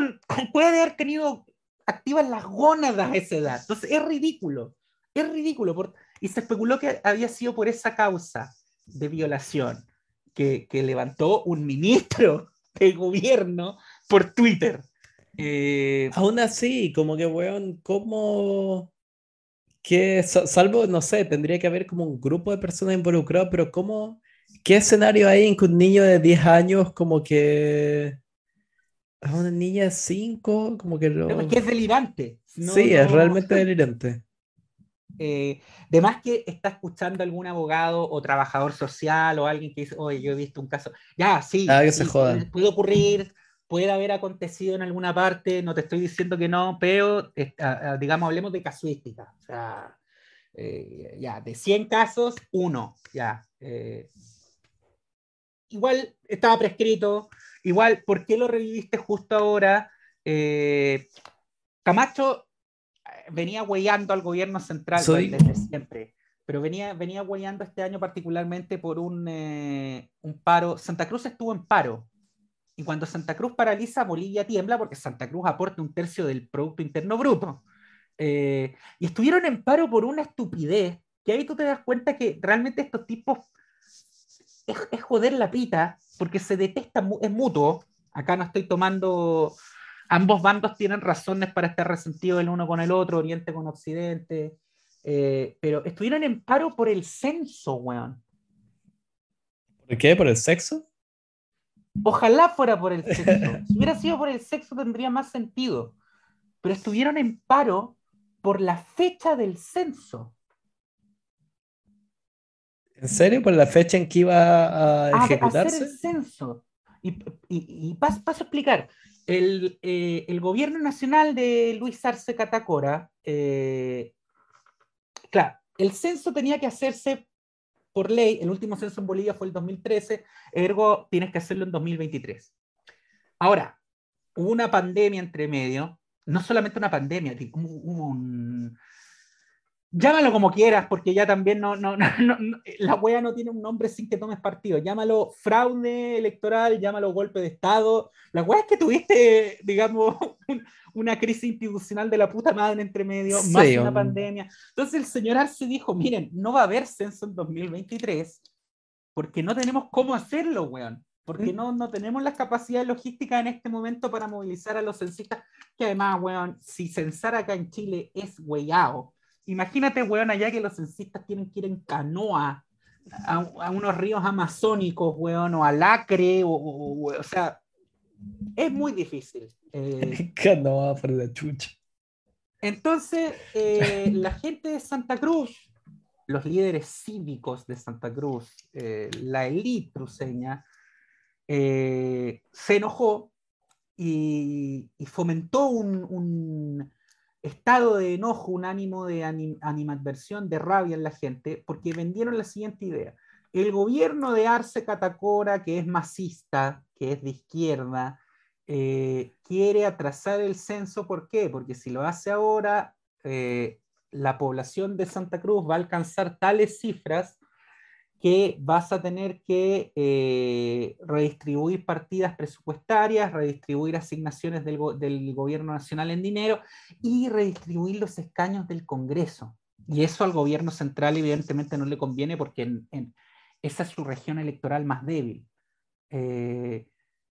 puede haber tenido activas las gónadas a esa edad. Entonces es ridículo. Es ridículo. Por... Y se especuló que había sido por esa causa de violación que, que levantó un ministro [laughs] del gobierno por Twitter. Eh... Aún así, como que, weón, ¿cómo...? Que, salvo, no sé, tendría que haber como un grupo de personas involucradas, pero ¿cómo? ¿Qué escenario hay en que un niño de 10 años como que a una niña de 5, como que lo... Es que es delirante. sí, es realmente delirante. Eh, de más que está escuchando algún abogado o trabajador social o alguien que dice, oye, yo he visto un caso. Ya, sí. Ah, que se joda. Puede ocurrir, puede haber acontecido en alguna parte, no te estoy diciendo que no, pero digamos, hablemos de casuística. O sea, eh, ya, de 100 casos, uno, ya. Eh, igual estaba prescrito, Igual, ¿por qué lo reviviste justo ahora? Eh, Camacho eh, venía huellando al gobierno central desde siempre, pero venía, venía este año particularmente por un, eh, un paro. Santa Cruz estuvo en paro. Y cuando Santa Cruz paraliza, Bolivia tiembla porque Santa Cruz aporta un tercio del Producto Interno Bruto. eh, y estuvieron en paro por una estupidez, que ahí tú te das cuenta que realmente estos tipos es, joder la pita, porque se detesta, es mutuo. Acá no estoy tomando, ambos bandos tienen razones para estar resentidos el uno con el otro, Oriente con Occidente, eh, pero estuvieron en paro por el censo, weón. ¿Por qué? ¿Por el sexo? Ojalá fuera por el sexo. [laughs] Si hubiera sido por el sexo tendría más sentido. Pero estuvieron en paro por la fecha del censo. ¿En serio? ¿Por la fecha en que iba a ejecutarse? A hacer el censo. Y, paso, a explicar. Eh, el, gobierno nacional de Luis Arce Catacora, eh, claro, el censo tenía que hacerse por ley, el último censo en Bolivia fue el 2013, ergo tienes que hacerlo en 2023. Ahora, hubo una pandemia entre medio, no solamente una pandemia, hubo un, llámalo como quieras, porque ya también [laughs] no, no, no, la wea no tiene un nombre sin que tomes partido. Llámalo fraude electoral, llámalo golpe de Estado. La wea es que tuviste, [laughs] digamos, una crisis institucional de la puta madre entre medio, más una pandemia. Entonces el señor Arce dijo, miren, no va a haber censo en 2023 porque no tenemos cómo hacerlo, weón. Porque no, no tenemos la capacidad logística en este momento para movilizar a los censistas, que además, weón, si censar acá en Chile es weyao Imagínate, weón, allá que los censistas tienen que ir en canoa a, unos ríos amazónicos, weón, o al Acre, o, o, sea, es muy difícil. Eh, [laughs] canoa por la chucha. Entonces, eh, [laughs] la gente de Santa Cruz, los líderes cívicos de Santa Cruz, eh, la élite cruceña, se enojó y, fomentó un, estado de enojo, un ánimo de animadversión, de rabia en la gente, porque vendieron la siguiente idea. El gobierno de Arce Catacora, que es masista, que es de izquierda, eh, quiere atrasar el censo. ¿Por qué? Porque si lo hace ahora, eh, la población de Santa Cruz va a alcanzar tales cifras que vas a tener que eh, redistribuir partidas presupuestarias, redistribuir asignaciones del, gobierno nacional en dinero y redistribuir los escaños del Congreso. Y eso al gobierno central evidentemente no le conviene porque esa es su región electoral más débil. Eh,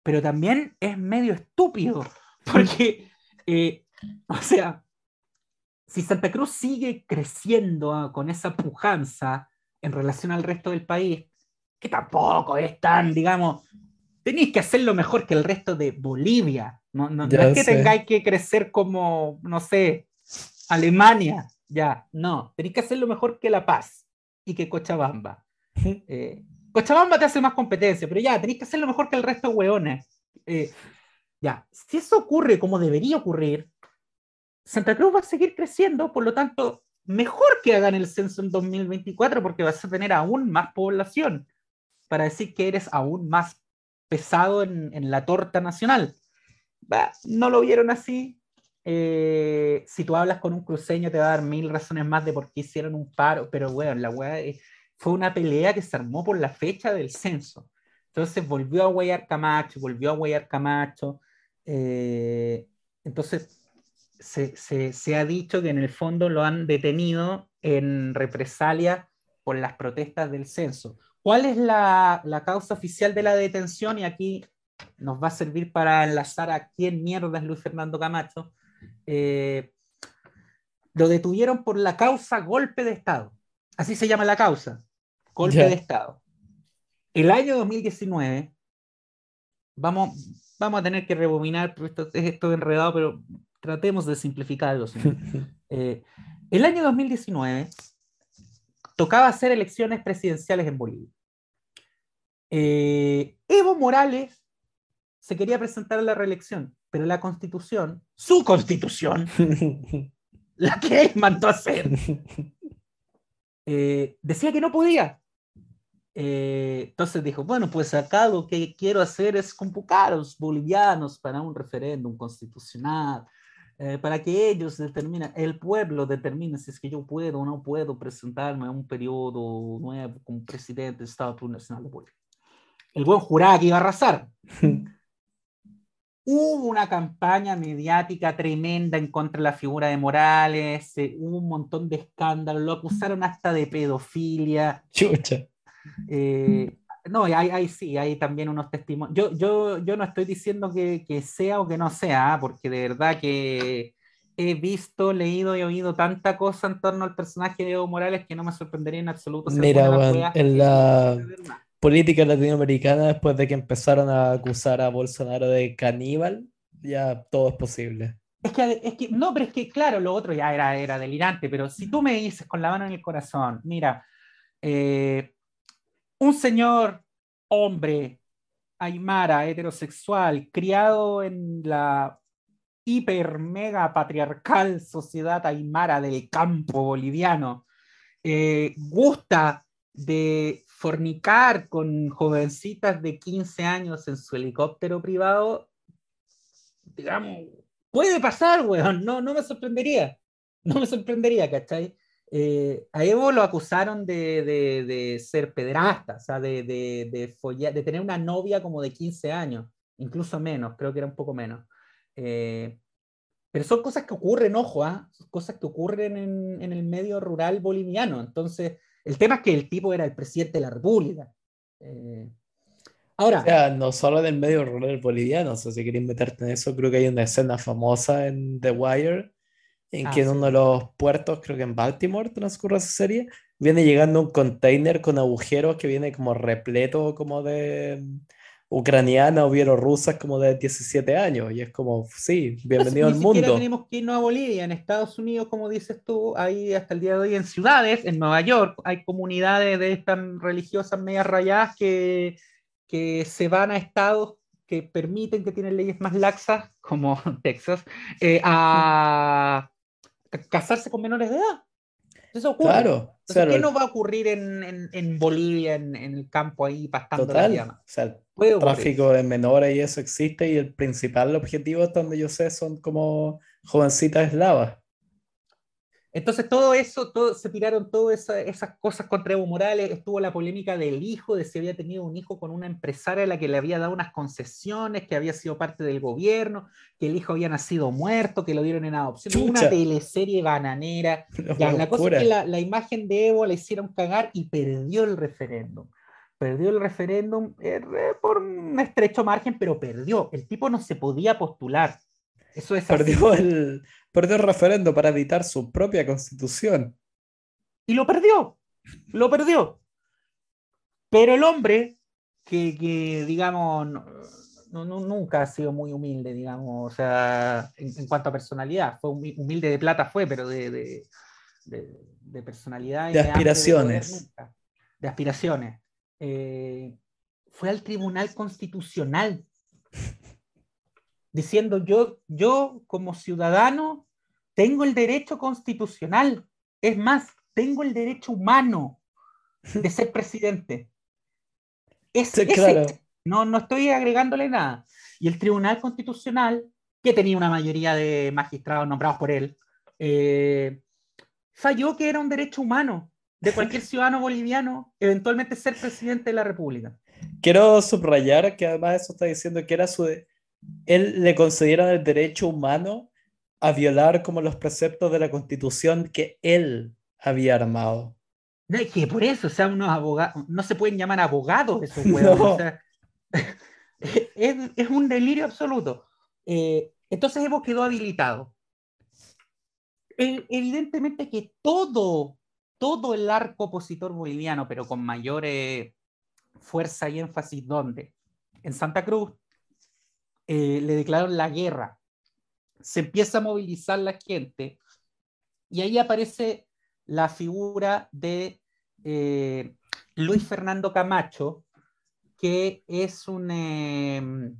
pero también es medio estúpido, [laughs] porque, eh, o sea, si Santa Cruz sigue creciendo ah, con esa pujanza, en relación al resto del país, que tampoco es tan, digamos, tenéis que hacerlo mejor que el resto de Bolivia. No, no, es que tengáis que crecer como, no sé, Alemania, ya, no, tenéis que hacerlo mejor que La Paz y que Cochabamba. [laughs] Eh, Cochabamba te hace más competencia, pero ya, tenéis que hacerlo mejor que el resto de hueones. Eh, ya, si eso ocurre como debería ocurrir, Santa Cruz va a seguir creciendo, por lo tanto, mejor que hagan el censo en 2024 porque vas a tener aún más población para decir que eres aún más pesado en, la torta nacional. no lo vieron así. Eh, si tú hablas con un cruceño te va a dar mil razones más de por qué hicieron un paro, pero bueno, la weá fue una pelea que se armó por la fecha del censo. Entonces volvió a huear Camacho, volvió a huear Camacho. Eh, entonces se, ha dicho que en el fondo lo han detenido en represalia por las protestas del censo. ¿Cuál es la, causa oficial de la detención? Y aquí nos va a servir para enlazar a quién mierda es Luis Fernando Camacho. Eh, lo detuvieron por la causa golpe de Estado. Así se llama la causa, golpe de Estado. El año 2019, vamos, vamos a tener que rebobinar, esto, esto enredado, pero tratemos de simplificarlo. [laughs] Eh, el año 2019 tocaba hacer elecciones presidenciales en Bolivia. Eh, Evo Morales se quería presentar a la reelección, pero la constitución, su constitución, [laughs] la que él mandó a hacer, eh, decía que no podía. entonces dijo, bueno, pues acá lo que quiero hacer es convocar a los bolivianos para un referéndum constitucional eh, para que ellos determinen, el pueblo determine si es que yo puedo o no puedo presentarme a un periodo nuevo como presidente del Estado Plurinacional de Bolivia. El buen juraba que iba a arrasar. [laughs] hubo una campaña mediática tremenda en contra de la figura de Morales, hubo un montón de escándalos, lo acusaron hasta de pedofilia. Chucha. Eh, no, hay, sí, hay también unos testimonios. Yo, yo, yo no estoy diciendo que, que sea o que no sea, porque de verdad que he visto, leído y oído tanta cosa en torno al personaje de Evo Morales que no me sorprendería en absoluto. Mira, en la política latinoamericana, después de que empezaron a acusar a Bolsonaro de caníbal, ya todo es posible. Es que, es que, no, pero es que, claro, lo otro ya era, era delirante, pero si tú me dices con la mano en el corazón, mira, eh, un señor hombre, aymara, heterosexual, criado en la hiper mega patriarcal sociedad aymara del campo boliviano, eh, gusta de fornicar con jovencitas de 15 años en su helicóptero privado, digamos, puede pasar, weón, no, no me sorprendería, no me sorprendería, ¿cachai? Eh, a Evo lo acusaron de, de, ser pederasta, o sea, de, de, de tener una novia como de 15 años, incluso menos, creo que era un poco menos. Eh, pero son cosas que ocurren, ojo, ¿ah? cosas que ocurren en, en, el medio rural boliviano. Entonces, el tema es que el tipo era el presidente de la República. Eh, ahora. O sea, no solo en el medio rural boliviano, o sea, si queréis meterte en eso, creo que hay una escena famosa en The Wire, en ah, que en uno de los puertos, creo que en Baltimore transcurre esa serie, viene llegando un container con agujeros que viene como repleto como de ucraniana o bielorrusa como de 17 años. Y es como, sí, bienvenido al mundo. tenemos que irnos a Bolivia. En Estados Unidos, como dices tú, hay hasta el día de hoy en ciudades, en Nueva York, hay comunidades de estas religiosas medias rayadas que, que se van a estados que permiten que tienen leyes más laxas, como [laughs] Texas, eh, a casarse con menores de edad. Eso ocurre. Claro, ¿Qué no va a ocurrir en, en, Bolivia, en, en, el campo ahí, pastando Total. la O sea, el tráfico de menores y eso existe y el principal objetivo, hasta donde yo sé, son como jovencitas eslavas. Entonces todo eso, todo, se tiraron todas esas cosas contra Evo Morales, estuvo la polémica del hijo, de si había tenido un hijo con una empresaria a la que le había dado unas concesiones, que había sido parte del gobierno, que el hijo había nacido muerto, que lo dieron en adopción, una teleserie bananera. [laughs] la cosa es que la, la, imagen de Evo la hicieron cagar y perdió el referéndum. Perdió el referéndum eh, por un estrecho margen, pero perdió. El tipo no se podía postular. Eso es perdió el, perdió el referendo para editar su propia constitución. Y lo perdió, lo perdió. Pero el hombre, que, que digamos, no, nunca ha sido muy humilde, digamos, o sea, en, cuanto a personalidad, fue humilde de plata, fue, pero de, de, de, personalidad. de aspiraciones. De, aspiraciones. Eh, fue al Tribunal Constitucional diciendo yo, yo como ciudadano tengo el derecho constitucional, es más, tengo el derecho humano de ser [laughs] presidente. Es, claro. no, no estoy agregándole nada. Y el Tribunal Constitucional, que tenía una mayoría de magistrados nombrados por él, eh, falló que era un derecho humano de cualquier [laughs] ciudadano boliviano eventualmente ser presidente de la República. Quiero subrayar que además eso está diciendo que era su, él le concedieron el derecho humano a violar como los preceptos de la constitución que él había armado. que por eso, o sea, unos abogados, no se pueden llamar abogados esos [laughs] huevos. [laughs] es, un delirio absoluto. Eh, entonces Evo quedó habilitado. evidentemente que todo, todo el arco opositor boliviano, pero con mayor eh, fuerza y énfasis, ¿dónde? En Santa Cruz, eh, le declararon la guerra. Se empieza a movilizar la gente y ahí aparece la figura de eh, Luis Fernando Camacho, que es un em,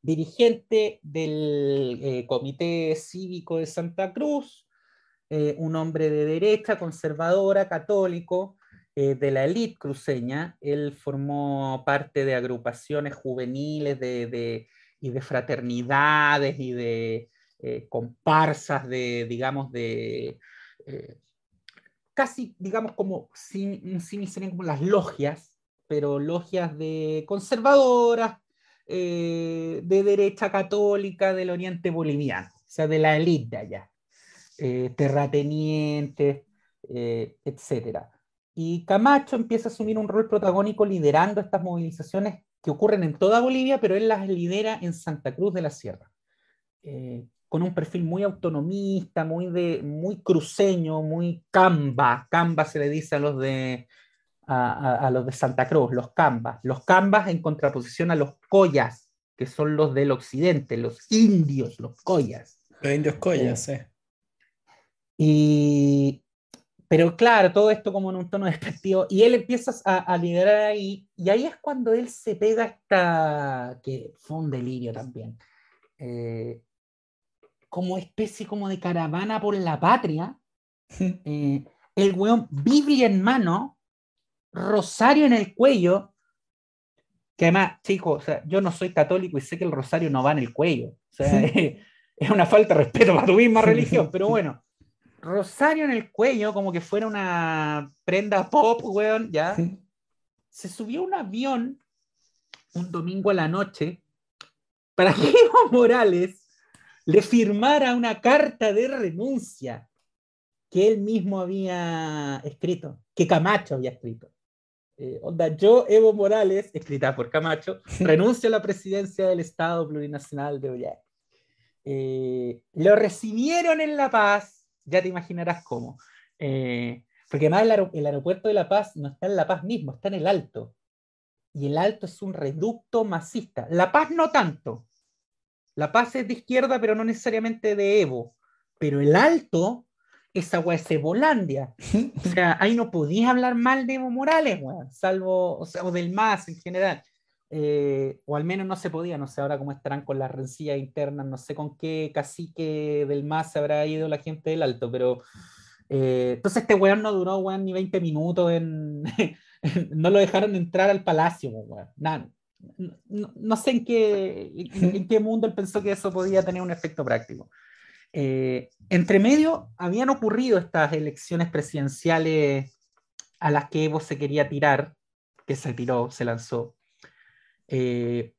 dirigente del eh, Comité Cívico de Santa Cruz, un hombre de derecha, conservadora, católico, de la élite cruceña. Él formó parte de agrupaciones juveniles de y de fraternidades y de eh, comparsas de, digamos, de eh, casi, digamos, como, sí, serían como las logias, pero logias de conservadoras, eh, de derecha católica del oriente boliviano, o sea, de la élite allá, terratenientes, eh, etc. Y Camacho empieza a asumir un rol protagónico liderando estas movilizaciones que ocurren en toda Bolivia, pero él las lidera en Santa Cruz de la Sierra, eh, con un perfil muy autonomista, muy, de, muy cruceño, muy camba. Camba se le dice a los de, a, los de Santa Cruz, los cambas. Los cambas en contraposición a los collas, que son los del occidente, los indios, los collas. Los indios collas, sí. Y, pero claro, todo esto como en un tono despectivo. Y él empieza a, a, liderar ahí. Y ahí es cuando él se pega esta. que fue un delirio también. Eh, como especie como de caravana por la patria. Eh, el weón, Biblia en mano, rosario en el cuello. Que además, chicos, o sea, yo no soy católico y sé que el rosario no va en el cuello. O sea, [laughs] es una falta de respeto para tu misma religión, pero bueno rosario en el cuello, como que fuera una prenda pop, weón, ya. Se subió a un avión un domingo a la noche para que [laughs] Evo Morales le firmara una carta de renuncia que él mismo había escrito, que Camacho había escrito. Eh, onda, yo, Evo Morales, escrita por Camacho, [laughs] renuncio a la presidencia del Estado Plurinacional de Ollay. Eh, lo recibieron en La Paz, ya te imaginarás cómo. Eh, porque además el, aer el, aeropuerto de La Paz no está en La Paz mismo, está en el Alto. Y el Alto es un reducto masista. La Paz no tanto. La Paz es de izquierda, pero no necesariamente de Evo. Pero el Alto, esa weá es Evolandia. [laughs] O sea, ahí no podías hablar mal de Evo Morales, salvo, o, sea, o del MAS en general. Eh, o al menos no se podía, no sé ahora cómo estarán con las rencillas internas, no sé con qué cacique del MAS se habrá ido la gente del alto, pero eh, entonces este weón no duró weón, ni 20 minutos [laughs] no lo dejaron entrar al palacio. Nada, no, sé en qué, en, en, qué mundo él pensó que eso podía tener un efecto práctico. Eh, entre medio habían ocurrido estas elecciones presidenciales a las que Evo se quería tirar, que se tiró, se lanzó. Eh,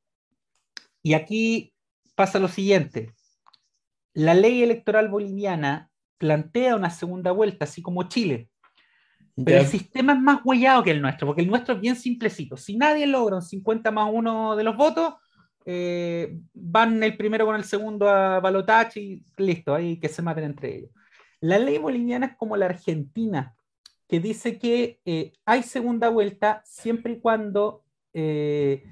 y aquí pasa lo siguiente. La ley electoral boliviana plantea una segunda vuelta, así como Chile. Pero el sistema es más huellado que el nuestro, porque el nuestro es bien simplecito. Si nadie logra un 50 más uno de los votos, eh, van el primero con el segundo a balotaje y listo, ahí que se maten entre ellos. La ley boliviana es como la argentina, que dice que eh, hay segunda vuelta siempre y cuando eh,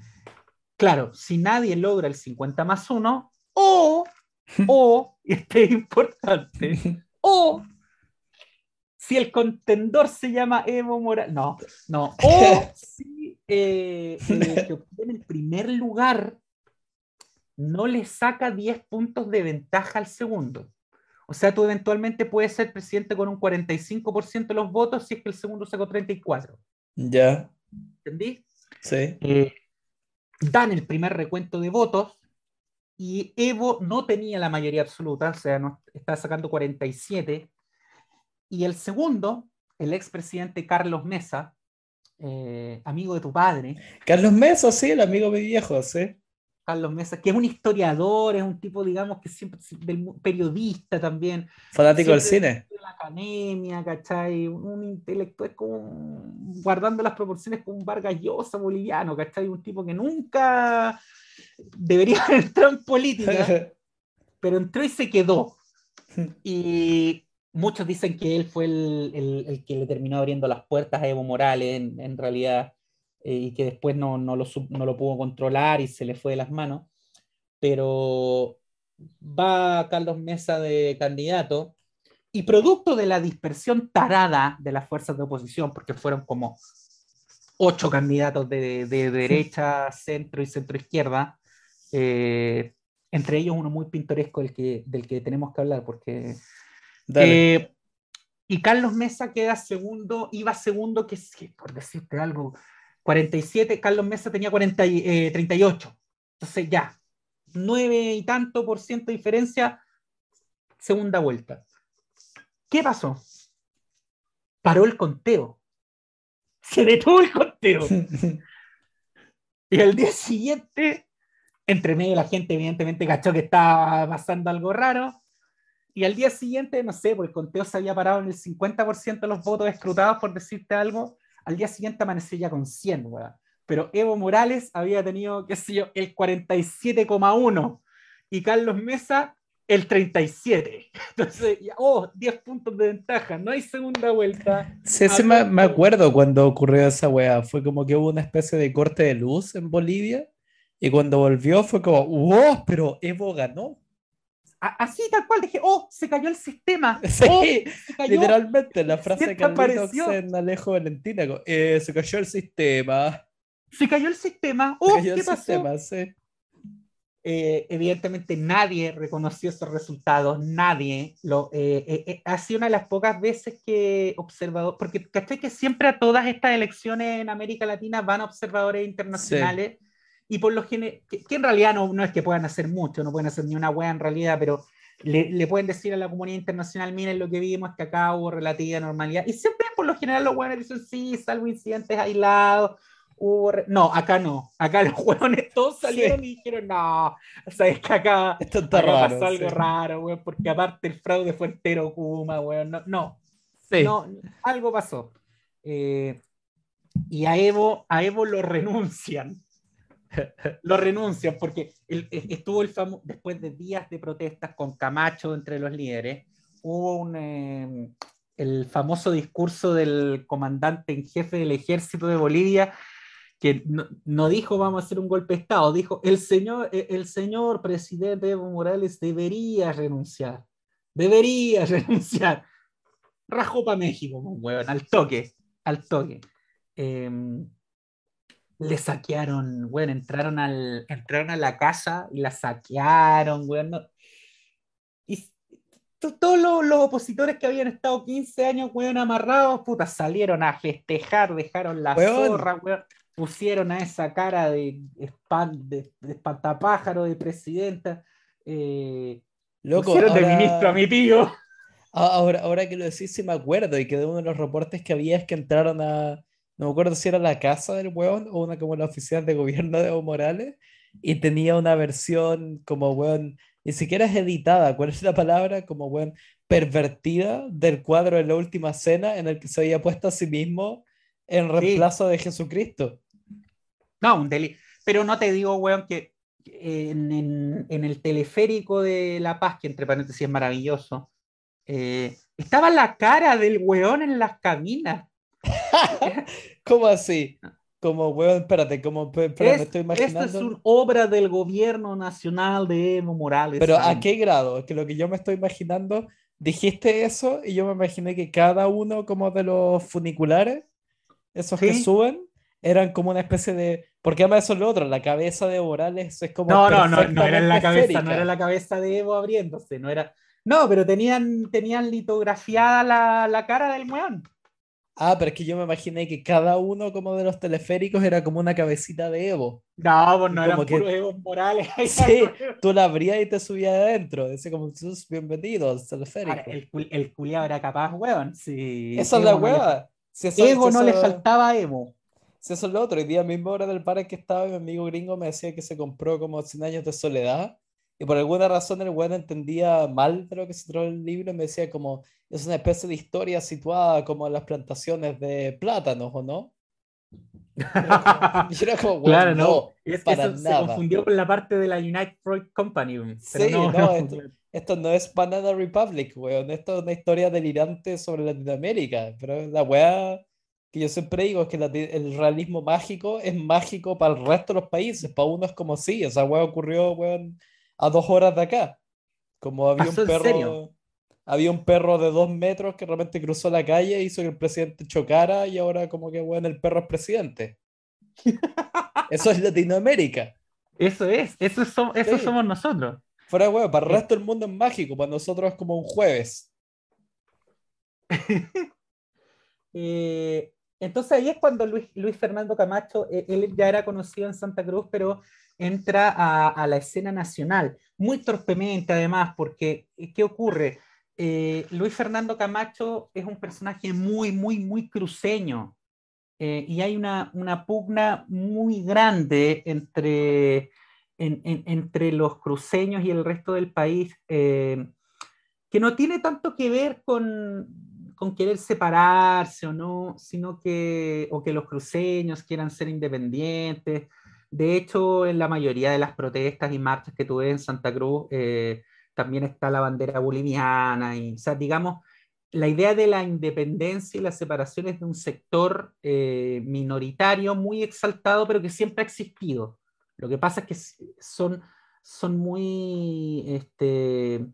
claro, si nadie logra el 50 más 1, o, o, [laughs] y este es importante, o si el contendor se llama Evo Morales, no, no, o [laughs] si eh, el que obtiene el primer lugar no le saca 10 puntos de ventaja al segundo. O sea, tú eventualmente puedes ser presidente con un 45% de los votos si es que el segundo sacó 34. Ya. ¿Entendí? Sí. Eh, dan el primer recuento de votos y Evo no tenía la mayoría absoluta, o sea, no, estaba sacando 47. Y el segundo, el expresidente Carlos Mesa, eh, amigo de tu padre. Carlos Mesa, sí, el amigo de mi viejo, sí. Carlos Mesa, que es un historiador, es un tipo, digamos, que siempre, del periodista también. Fanático del cine. De la academia, ¿cachai? Un, un intelectual como, guardando las proporciones como un Vargas Llosa boliviano, ¿cachai? Un tipo que nunca debería [laughs] haber entrado en política, [laughs] pero entró y se quedó. [laughs] Y muchos dicen que él fue el, el, el que le terminó abriendo las puertas a Evo Morales, en, en realidad eh, y que después no, no, lo, no lo pudo controlar y se le fue de las manos. Pero va Carlos Mesa de candidato y producto de la dispersión tarada de las fuerzas de oposición, porque fueron como ocho candidatos de, de derecha, centro y centro izquierda, eh, entre ellos uno muy pintoresco del que, del que tenemos que hablar, porque... Eh, y Carlos Mesa queda segundo, iba segundo, que, que por decirte algo, 47, Carlos Mesa tenía 40, eh, 38. Entonces ya, 9 y tanto por ciento de diferencia, segunda vuelta. ¿Qué pasó? Paró el conteo. Se detuvo el conteo. [laughs] y al día siguiente Entre medio la gente evidentemente cachó que estaba pasando algo raro. Y al día siguiente, no sé, porque el conteo se había parado en el 50% de los votos escrutados, por decirte algo. Al día siguiente amaneció ya con 100, weón. Pero Evo Morales había tenido, qué sé yo, el 47,1 y Carlos Mesa el 37. [laughs] Entonces, oh, 10 puntos de ventaja, no hay segunda vuelta. Sí, sí me, me, acuerdo cuando ocurrió esa weá. Fue como que hubo una especie de corte de luz en Bolivia y cuando volvió fue como, wow, pero Evo ganó. Así tal cual, dije, oh, se cayó el sistema. [laughs] Sí, oh, literalmente, la frase que apareció en Alejo Valentina, eh, se cayó el sistema. Se cayó el sistema. Oh, cayó ¿qué el pasó? sistema, sí. Eh, evidentemente nadie reconoció esos resultados, nadie. Lo, eh, eh, ha sido una de las pocas veces que observador, porque caché que siempre a todas estas elecciones en América Latina van observadores internacionales sí. Y por lo general, que, que, en realidad no, no es que puedan hacer mucho, no pueden hacer ni una hueá en realidad, pero le, le, pueden decir a la comunidad internacional, miren lo que vimos, que acá hubo relativa normalidad. Y siempre por lo general los hueones dicen, sí, salvo incidentes aislados no, acá no. Acá [laughs] los hueones todos salieron sí. y dijeron, no, sabes que acá, Esto está acá raro, pasó algo sí. raro, weón, porque aparte el fraude fue entero Kuma, weón. No, no, Sí. no, algo pasó. Eh, y a Evo, a Evo lo renuncian. Lo renuncian porque el, estuvo el famoso, después de días de protestas con Camacho entre los líderes, hubo un, eh, el famoso discurso del comandante en jefe del ejército de Bolivia que no, no, dijo vamos a hacer un golpe de Estado, dijo el señor, el señor presidente Evo Morales debería renunciar, debería [laughs] renunciar. Rajó para México, huevón, al toque, al toque. Eh, le saquearon, bueno, entraron, al, entraron a la casa y la saquearon, weón. No. Y todos los, los, opositores que habían estado 15 años, weón, amarrados, puta, salieron a festejar, dejaron la weón. zorra, weón pusieron a esa cara de, espan, de, de espantapájaro de presidenta. Eh, Loco, pusieron ahora, de ministro a mi tío. Ahora, ahora que lo decís, sí me acuerdo, y que de uno de los reportes que había es que entraron a, no me acuerdo si era la casa del hueón o una como la oficina de gobierno de Evo Morales, y tenía una versión como, weón, ni siquiera es editada, ¿cuál es la palabra? Como, weón, pervertida del cuadro de la última cena en el que se había puesto a sí mismo en reemplazo sí. de Jesucristo. No, un delito. Pero no te digo, weón, que en, en, en, el teleférico de La Paz, que entre paréntesis es maravilloso, eh, estaba la cara del weón en las cabinas. [laughs] ¿Cómo así? Como, weón, espérate, como, espérate, es, me estoy imaginando. Esta es una obra del gobierno nacional de Evo Morales. Pero ¿a qué grado? Que lo que yo me estoy imaginando, dijiste eso y yo me imaginé que cada uno como de los funiculares, esos ¿Sí? que suben, eran como una especie de. Porque además eso es lo otro, la cabeza de Morales es como. No, no, no, no era la cabeza, esférica. no era la cabeza de Evo abriéndose, no era. No, pero tenían, tenían litografiada la, la cara del weón. Ah, pero es que yo me imaginé que cada uno como de los teleféricos era como una cabecita de Evo. No, pues no eran que- puros Evo Morales. [laughs] Sí, tú la abrías y te subías adentro. Dice como, sus bienvenidos, teleférico. Ahora, el, el culiao era capaz, weón. Sí, Esa es la Evo no le- hueva. Si eso, Evo si no le eso- faltaba a Evo. si eso es lo otro. Hoy día mismo hora del par en que estaba, mi amigo gringo me decía que se compró como 100 años de soledad. Y por alguna razón el weón entendía mal de lo que se trató el libro y me decía como, es una especie de historia situada como en las plantaciones de plátanos, ¿o no? Yo era como, [laughs] Claro, no. no, Es- para eso se nada. confundió con la parte de la United Fruit Company. Sí, no, no, no, [laughs] esto- Esto no es Banana Republic, weón. Esto es una historia delirante sobre Latinoamérica. Pero la weá que yo siempre digo es que la- el realismo mágico es mágico para el resto de los países. Para uno es como sí, esa weá ocurrió, weón, a dos horas de acá. Como había ¿Pasó un perro. serio? Había un perro de dos metros que realmente cruzó la calle, hizo que el presidente chocara y ahora como que, weón, el perro es presidente. [laughs] Eso es Latinoamérica. Eso es, eso, so- eso Sí. somos nosotros. Fuera de huevo, para el resto del mundo es mágico, para nosotros es como un jueves. [laughs] Eh, entonces ahí es cuando Luis, Luis Fernando Camacho, eh, él ya era conocido en Santa Cruz, pero entra a, la escena nacional, muy torpemente además, porque eh, ¿qué ocurre? Eh, Luis Fernando Camacho es un personaje muy, muy, muy cruceño, eh, y hay una, una pugna muy grande entre, entre los cruceños y el resto del país, que no tiene tanto que ver con, con, querer separarse o no, sino que, o que los cruceños quieran ser independientes. De hecho, en la mayoría de las protestas y marchas que tuve en Santa Cruz, eh, también está la bandera boliviana, y, o sea, digamos, la idea de la independencia y la separación es de un sector eh, minoritario muy exaltado, pero que siempre ha existido. Lo que pasa es que son, son muy, este,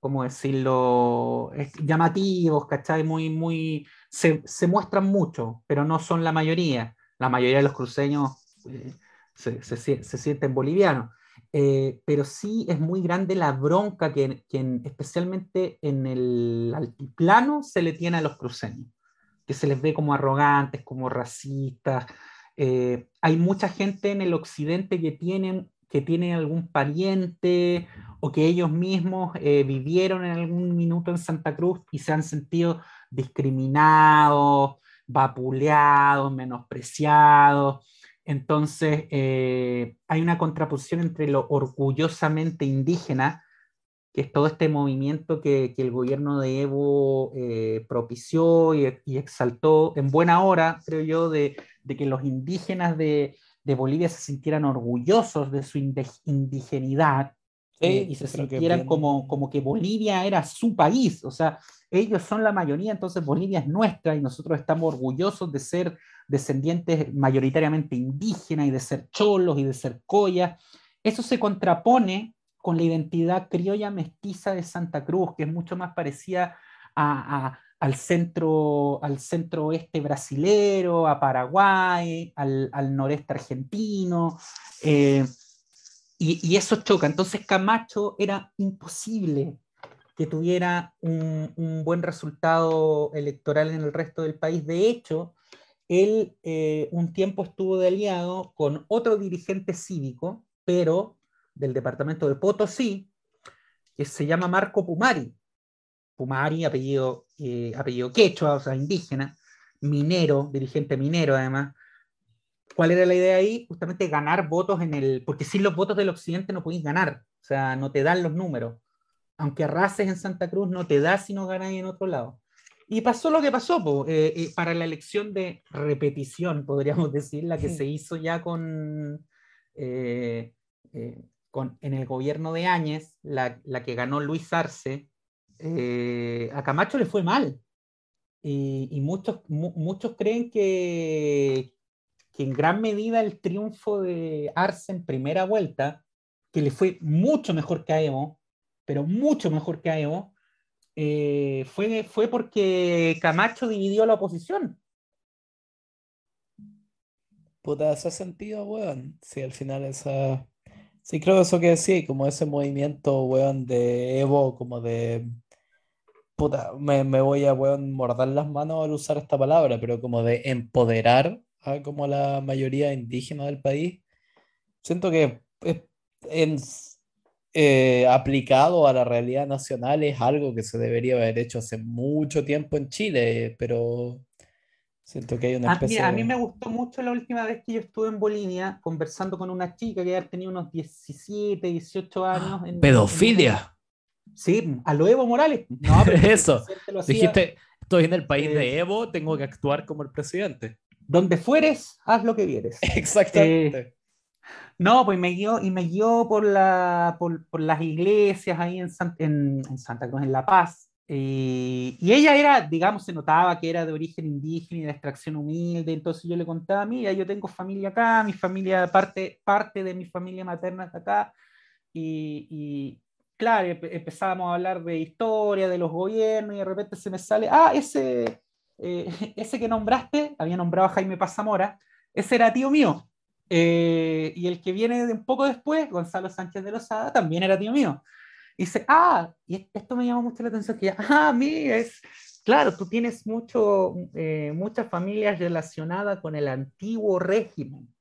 ¿cómo decirlo?, llamativos, ¿cachai? Muy, muy, se, se, muestran mucho, pero no son la mayoría. La mayoría de los cruceños eh, se, se, se, sienten bolivianos. Eh, pero sí es muy grande la bronca que, especialmente en el altiplano se le tiene a los cruceños, que se les ve como arrogantes, como racistas. Eh, hay mucha gente en el occidente que tienen que tienen algún pariente o que ellos mismos eh, vivieron en algún minuto en Santa Cruz y se han sentido discriminados, vapuleados, menospreciados. Entonces, eh, hay una contraposición entre lo orgullosamente indígena, que es todo este movimiento que, el gobierno de Evo eh, propició y, exaltó en buena hora, creo yo, de, que los indígenas de, Bolivia se sintieran orgullosos de su indigenidad eh, y se sintieran como, como que Bolivia era su país, o sea, ellos son la mayoría, entonces Bolivia es nuestra y nosotros estamos orgullosos de ser descendientes mayoritariamente indígenas y de ser cholos y de ser collas. Eso se contrapone con la identidad criolla mestiza de Santa Cruz, que es mucho más parecida al, centro, al centro oeste brasilero, a Paraguay, al, noreste argentino, eh, y, eso choca. Entonces Camacho era imposible que tuviera un, un, buen resultado electoral en el resto del país. De hecho, él eh, un tiempo estuvo de aliado con otro dirigente cívico, pero del departamento de Potosí, que se llama Marco Pumari. Pumari, apellido, eh, apellido quechua, o sea, indígena, minero, dirigente minero además. ¿Cuál era la idea ahí? Justamente ganar votos en el... Porque sin los votos del occidente no podéis ganar, o sea, no te dan los números. Aunque arrases en Santa Cruz, no te da si no ganas en otro lado. Y pasó lo que pasó, eh, eh, para la elección de repetición, podríamos [laughs] decir, la que se hizo ya con, eh, con en el gobierno de Áñez, la, que ganó Luis Arce, a Camacho le fue mal. Y, muchos, muchos creen que, que en gran medida el triunfo de Arce en primera vuelta, que le fue mucho mejor que a Evo, pero mucho mejor que a Evo, eh, fue, fue porque Camacho dividió la oposición. Puta, hace sentido, weón. Sí, al final esa. Sí, creo eso que sí, como ese movimiento, weón, de Evo, como de. Puta, me, voy a, weón, morder las manos al usar esta palabra, pero como de empoderar a como la mayoría indígena del país. Siento que en eh, aplicado a la realidad nacional es algo que se debería haber hecho hace mucho tiempo en Chile, pero siento que hay una especie a mí, a mí me gustó mucho la última vez que yo estuve en Bolivia conversando con una chica que tenido unos 17, 18 años. En, ¿Pedofilia? Sí, a lo Evo Morales. No, pero [laughs] Eso, dijiste, estoy en el país de eh, Evo, tengo que actuar como el presidente. Donde fueres, haz lo que vieres. [laughs] Exactamente. Eh, no, pues me guió, y me guió por, la, las iglesias ahí en, Santa Cruz, en La Paz. y ella era, digamos, se notaba que era de origen indígena y de extracción humilde. Entonces yo le contaba, mira, yo tengo familia acá, mi familia, parte, parte de mi familia materna está acá. Y, y claro, empezábamos a hablar de historia, de los gobiernos, y de repente se me sale, ah, ese, eh, [laughs] ese que nombraste, había nombrado a Jaime Pazamora, ese era tío mío. Eh, y el que viene de un poco después, Gonzalo Sánchez de Lozada, también era tío mío. Y dice, ah, y esto me llama mucho la atención, que [laughs] ah, mí es, claro, tú tienes mucho, eh, muchas familias relacionadas con el antiguo régimen,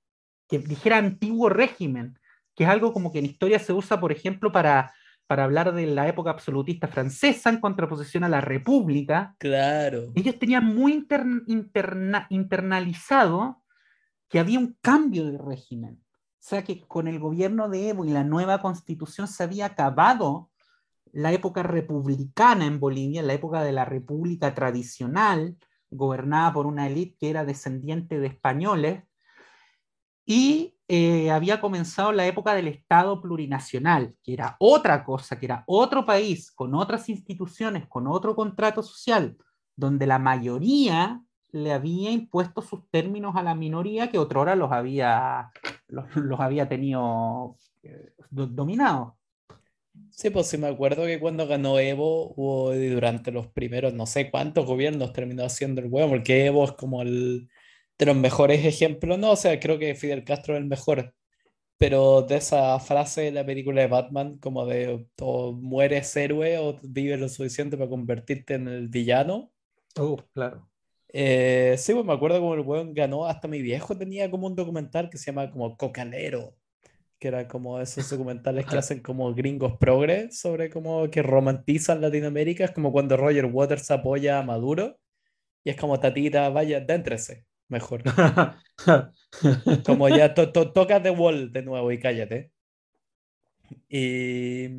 que dijera antiguo régimen, que es algo como que en historia se usa, por ejemplo, para, para hablar de la época absolutista francesa en contraposición a la república. Claro. Ellos tenían muy internalizado que había un cambio de régimen. sea que con el gobierno de Evo y la nueva constitución se había acabado la época republicana en Bolivia, la época de la república tradicional, gobernada por una élite que era descendiente de españoles, y eh, había comenzado la época del Estado plurinacional, que era otra cosa, que era otro país, con otras instituciones, con otro contrato social, donde la mayoría le había impuesto sus términos a la minoría que otrora los había, los, había tenido eh, dominados. Sí, pues sí me acuerdo que cuando ganó Evo, hubo durante los primeros no sé cuántos gobiernos terminó haciendo el huevo, porque Evo es como el de los mejores ejemplos, no, o sea, creo que Fidel Castro es el mejor, pero de esa frase de la película de Batman, como de o mueres héroe o vives lo suficiente para convertirte en el villano. Oh, claro. Eh, sí, pues me acuerdo como el weón ganó, hasta mi viejo tenía como un documental que se llama como Cocalero, que era como esos documentales que hacen como gringos progres sobre como que romantizan Latinoamérica, es como cuando Roger Waters apoya a Maduro y es como tatita, vaya, déntrese, mejor. [laughs] como ya to toca The Wall de nuevo y cállate. Y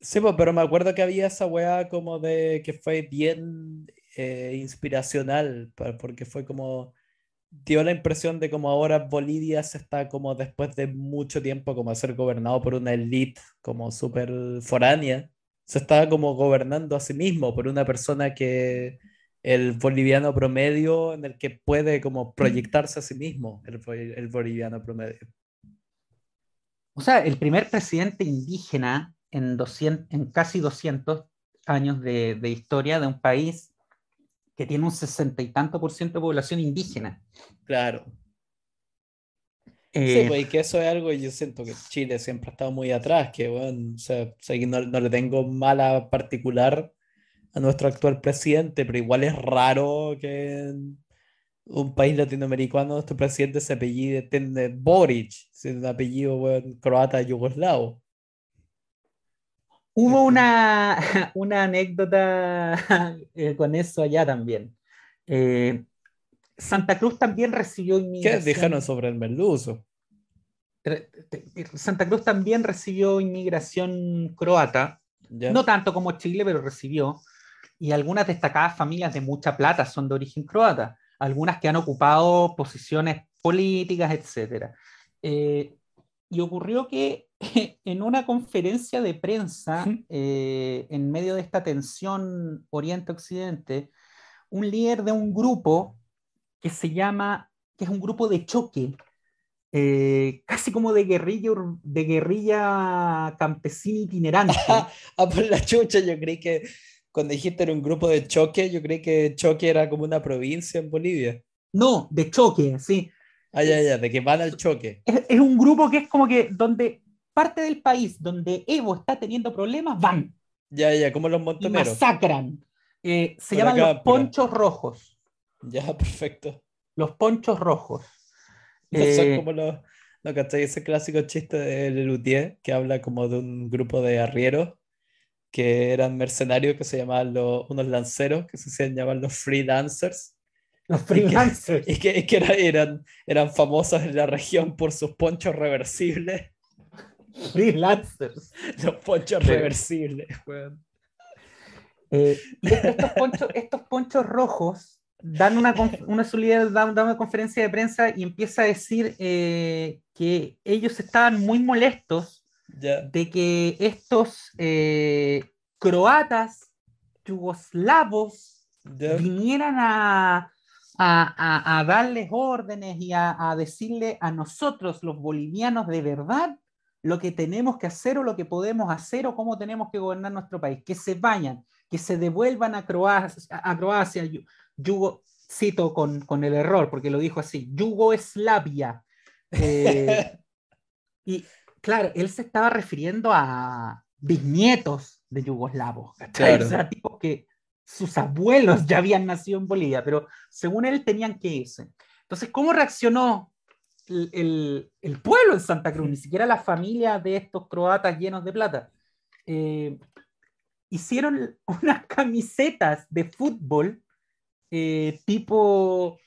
sí, pues, pero me acuerdo que había esa weá como de que fue bien eh, inspiracional, porque fue como, dio la impresión de como ahora Bolivia se está como después de mucho tiempo como ser gobernado por una élite como súper foránea, se estaba como gobernando a sí mismo por una persona que el boliviano promedio en el que puede como proyectarse a sí mismo, el, el boliviano promedio. O sea, el primer presidente indígena en, 200, en casi 200 años de, de historia de un país que tiene un sesenta y tanto por ciento de población indígena. Claro. sí, pues, y que eso es algo, yo siento que Chile siempre ha estado muy atrás, que bueno, o sea, no, no, le tengo mala particular a nuestro actual presidente, pero igual es raro que en un país latinoamericano nuestro presidente se apellide tiene Boric, siendo un apellido bueno, croata yugoslavo. Hubo una, [laughs] una anécdota [laughs] eh, con eso allá también. Eh, Santa Cruz también recibió inmigración. ¿Qué dijeron sobre el merluzo? Santa Cruz también recibió inmigración croata, no tanto como Chile, pero recibió. Y algunas destacadas familias de mucha plata son de origen croata, algunas que han ocupado posiciones políticas, etc. Eh, y ocurrió que [laughs] en una conferencia de prensa, eh, en medio de esta tensión Oriente-Occidente, un líder de un grupo que se llama, que es un grupo de choque, eh, casi como de guerrilla, de guerrilla campesina itinerante. [laughs] ah, por la chucha, yo creí que cuando dijiste era un grupo de choque, yo creí que choque era como una provincia en Bolivia. No, de choque, sí. Ah, ya, ya, de que van al choque. Es, es, un grupo que es como que donde parte del país donde Evo está teniendo problemas, van. Ya, ya, como los montoneros. Y masacran. Eh, se llaman [laughs] los ponchos rojos. Ya, perfecto. Los ponchos rojos. son eh, como los, ¿no Ese clásico chiste de Lelutier que habla como de un grupo de arrieros que eran mercenarios que se llamaban los, unos lanceros que se hacían llamar los freelancers. Los freelancers. Y que, que, eran, eran famosos en la región por sus ponchos reversibles Freelancers. [laughs] Los ponchos reversibles, eh, estos ponchos, estos ponchos rojos dan una, una dan, una conferencia de prensa y empieza a decir eh, que ellos estaban muy molestos de que estos eh, croatas, yugoslavos, vinieran a, a, a, darles órdenes y a, a decirle a nosotros, los bolivianos de verdad, lo que tenemos que hacer o lo que podemos hacer o cómo tenemos que gobernar nuestro país. Que se vayan, que se devuelvan a Croacia, a Croacia Yugo, cito con, con, el error, porque lo dijo así, Yugoslavia. [laughs] Eh, y claro, él se estaba refiriendo a bisnietos de yugoslavos, claro. o sea, tipos que sus abuelos ya habían nacido en Bolivia, pero según él tenían que irse. Entonces, ¿cómo reaccionó el, el, pueblo en Santa Cruz, ni siquiera la familia de estos croatas llenos de plata. Eh, hicieron unas [laughs] camisetas de fútbol eh, tipo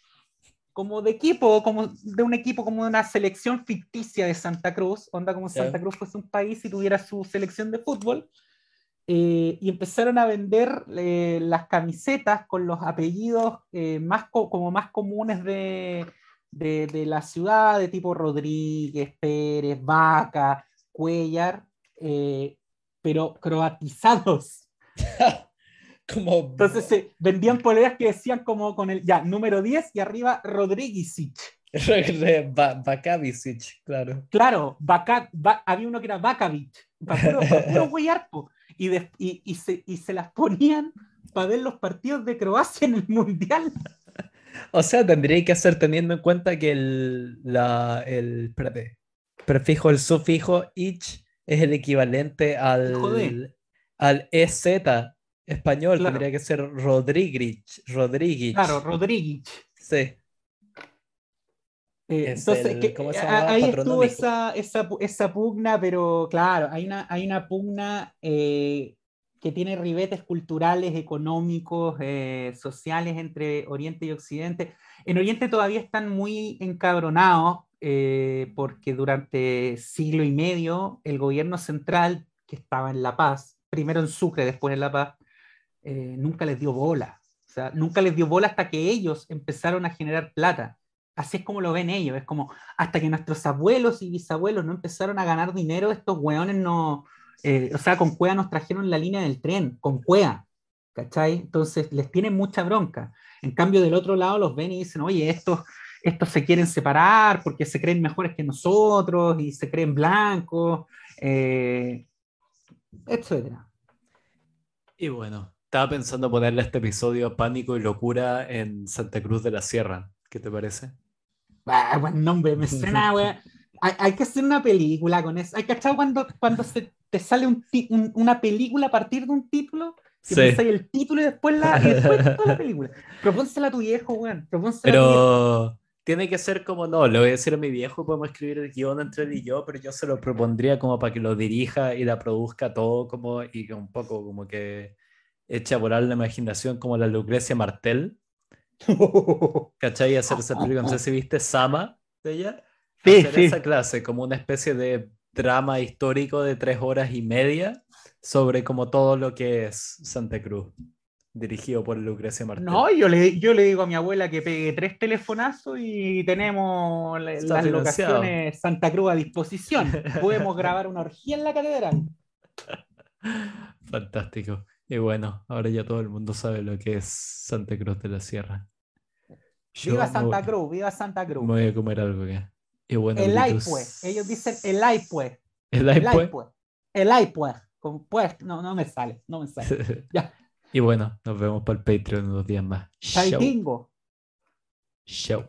como de equipo, como de un equipo, como de una selección ficticia de Santa Cruz, onda como. Santa Cruz fuese un país y tuviera su selección de fútbol, eh, y empezaron a vender eh, las camisetas con los apellidos eh, más co- como más comunes de, de, de la ciudad, de tipo Rodríguez, Pérez, Vaca, Cuellar, eh, pero croatizados. [laughs] Como... Entonces se vendían poleras que decían como con el ya número 10 y arriba Rodríguez. [laughs] Ba- Bakavicic, claro. Claro, Va- había uno que era Bakavic, para puro, [laughs] y, de- y, y se, y se las ponían para ver los partidos de Croacia en el Mundial. O sea, tendría que hacer teniendo en cuenta que el, la, el espérate, prefijo, el sufijo ich es el equivalente al, Joder. al EZ español, Claro. tendría que ser Rodríguez. Rodríguez. Claro, Rodríguez. Sí. Eh, Es entonces, el- que- ¿cómo se a- llama? ahí estuvo esa, esa, esa pugna, pero claro, hay una, hay una pugna eh, que tiene ribetes culturales, económicos, eh, sociales entre Oriente y Occidente. En Oriente todavía están muy encabronados eh, porque durante siglo y medio el gobierno central, que estaba en La Paz, primero en Sucre, después en La Paz, eh, nunca les dio bola. O sea, nunca les dio bola hasta que ellos empezaron a generar plata. Así es como lo ven ellos. Es como hasta que nuestros abuelos y bisabuelos no empezaron a ganar dinero, estos hueones no. Eh, o sea, con Cuea nos trajeron la línea del tren, con Cuea. ¿Cachai? Entonces les tienen mucha bronca. En cambio, del otro lado los ven y dicen, oye, estos, estos se quieren separar porque se creen mejores que nosotros y se creen blancos, eh, etcétera. Y bueno, estaba pensando ponerle este episodio Pánico y Locura en Santa Cruz de la Sierra. ¿Qué te parece? Ah, buen nombre, me suena, [laughs] güey. Hay, hay que hacer una película con eso. ¿Hay cachado cuando, cuando se te sale un un- una película a partir de un título? Que Sí. el título y después la, y después toda la película. Propónsela a tu viejo, weón. Propónsela a tu viejo. Pero tiene que ser como, no, le voy a decir a mi viejo, podemos escribir el guion entre él y yo, pero yo se lo propondría como para que lo dirija y la produzca todo como, y que un poco como que eche a volar la imaginación como la Lucrecia Martel, [laughs] ¿cachai? Hacer esa película, no sé si viste Sama de ella. Sí, Hacer sí. esa clase, como una especie de drama histórico de tres horas y media sobre como todo lo que es Santa Cruz, dirigido por Lucrecia Martel. No, yo le, yo le digo a mi abuela que pegue tres telefonazos y tenemos Está las financiado. locaciones Santa Cruz a disposición. [laughs] Podemos grabar una orgía en la catedral. Fantástico. Y bueno, ahora ya todo el mundo sabe lo que es Santa Cruz de la Sierra. Yo Viva me Santa voy- Cruz, viva Santa Me Cruz. voy a comer algo acá. Y bueno, El pues. Ellos dicen el ay, pues. El ay, El ay, pues. pues. Pues. Con pues, no, no me sale, no me sale. [laughs] Ya. Y bueno, nos vemos para el Patreon unos días más. Chaitingo. Chau.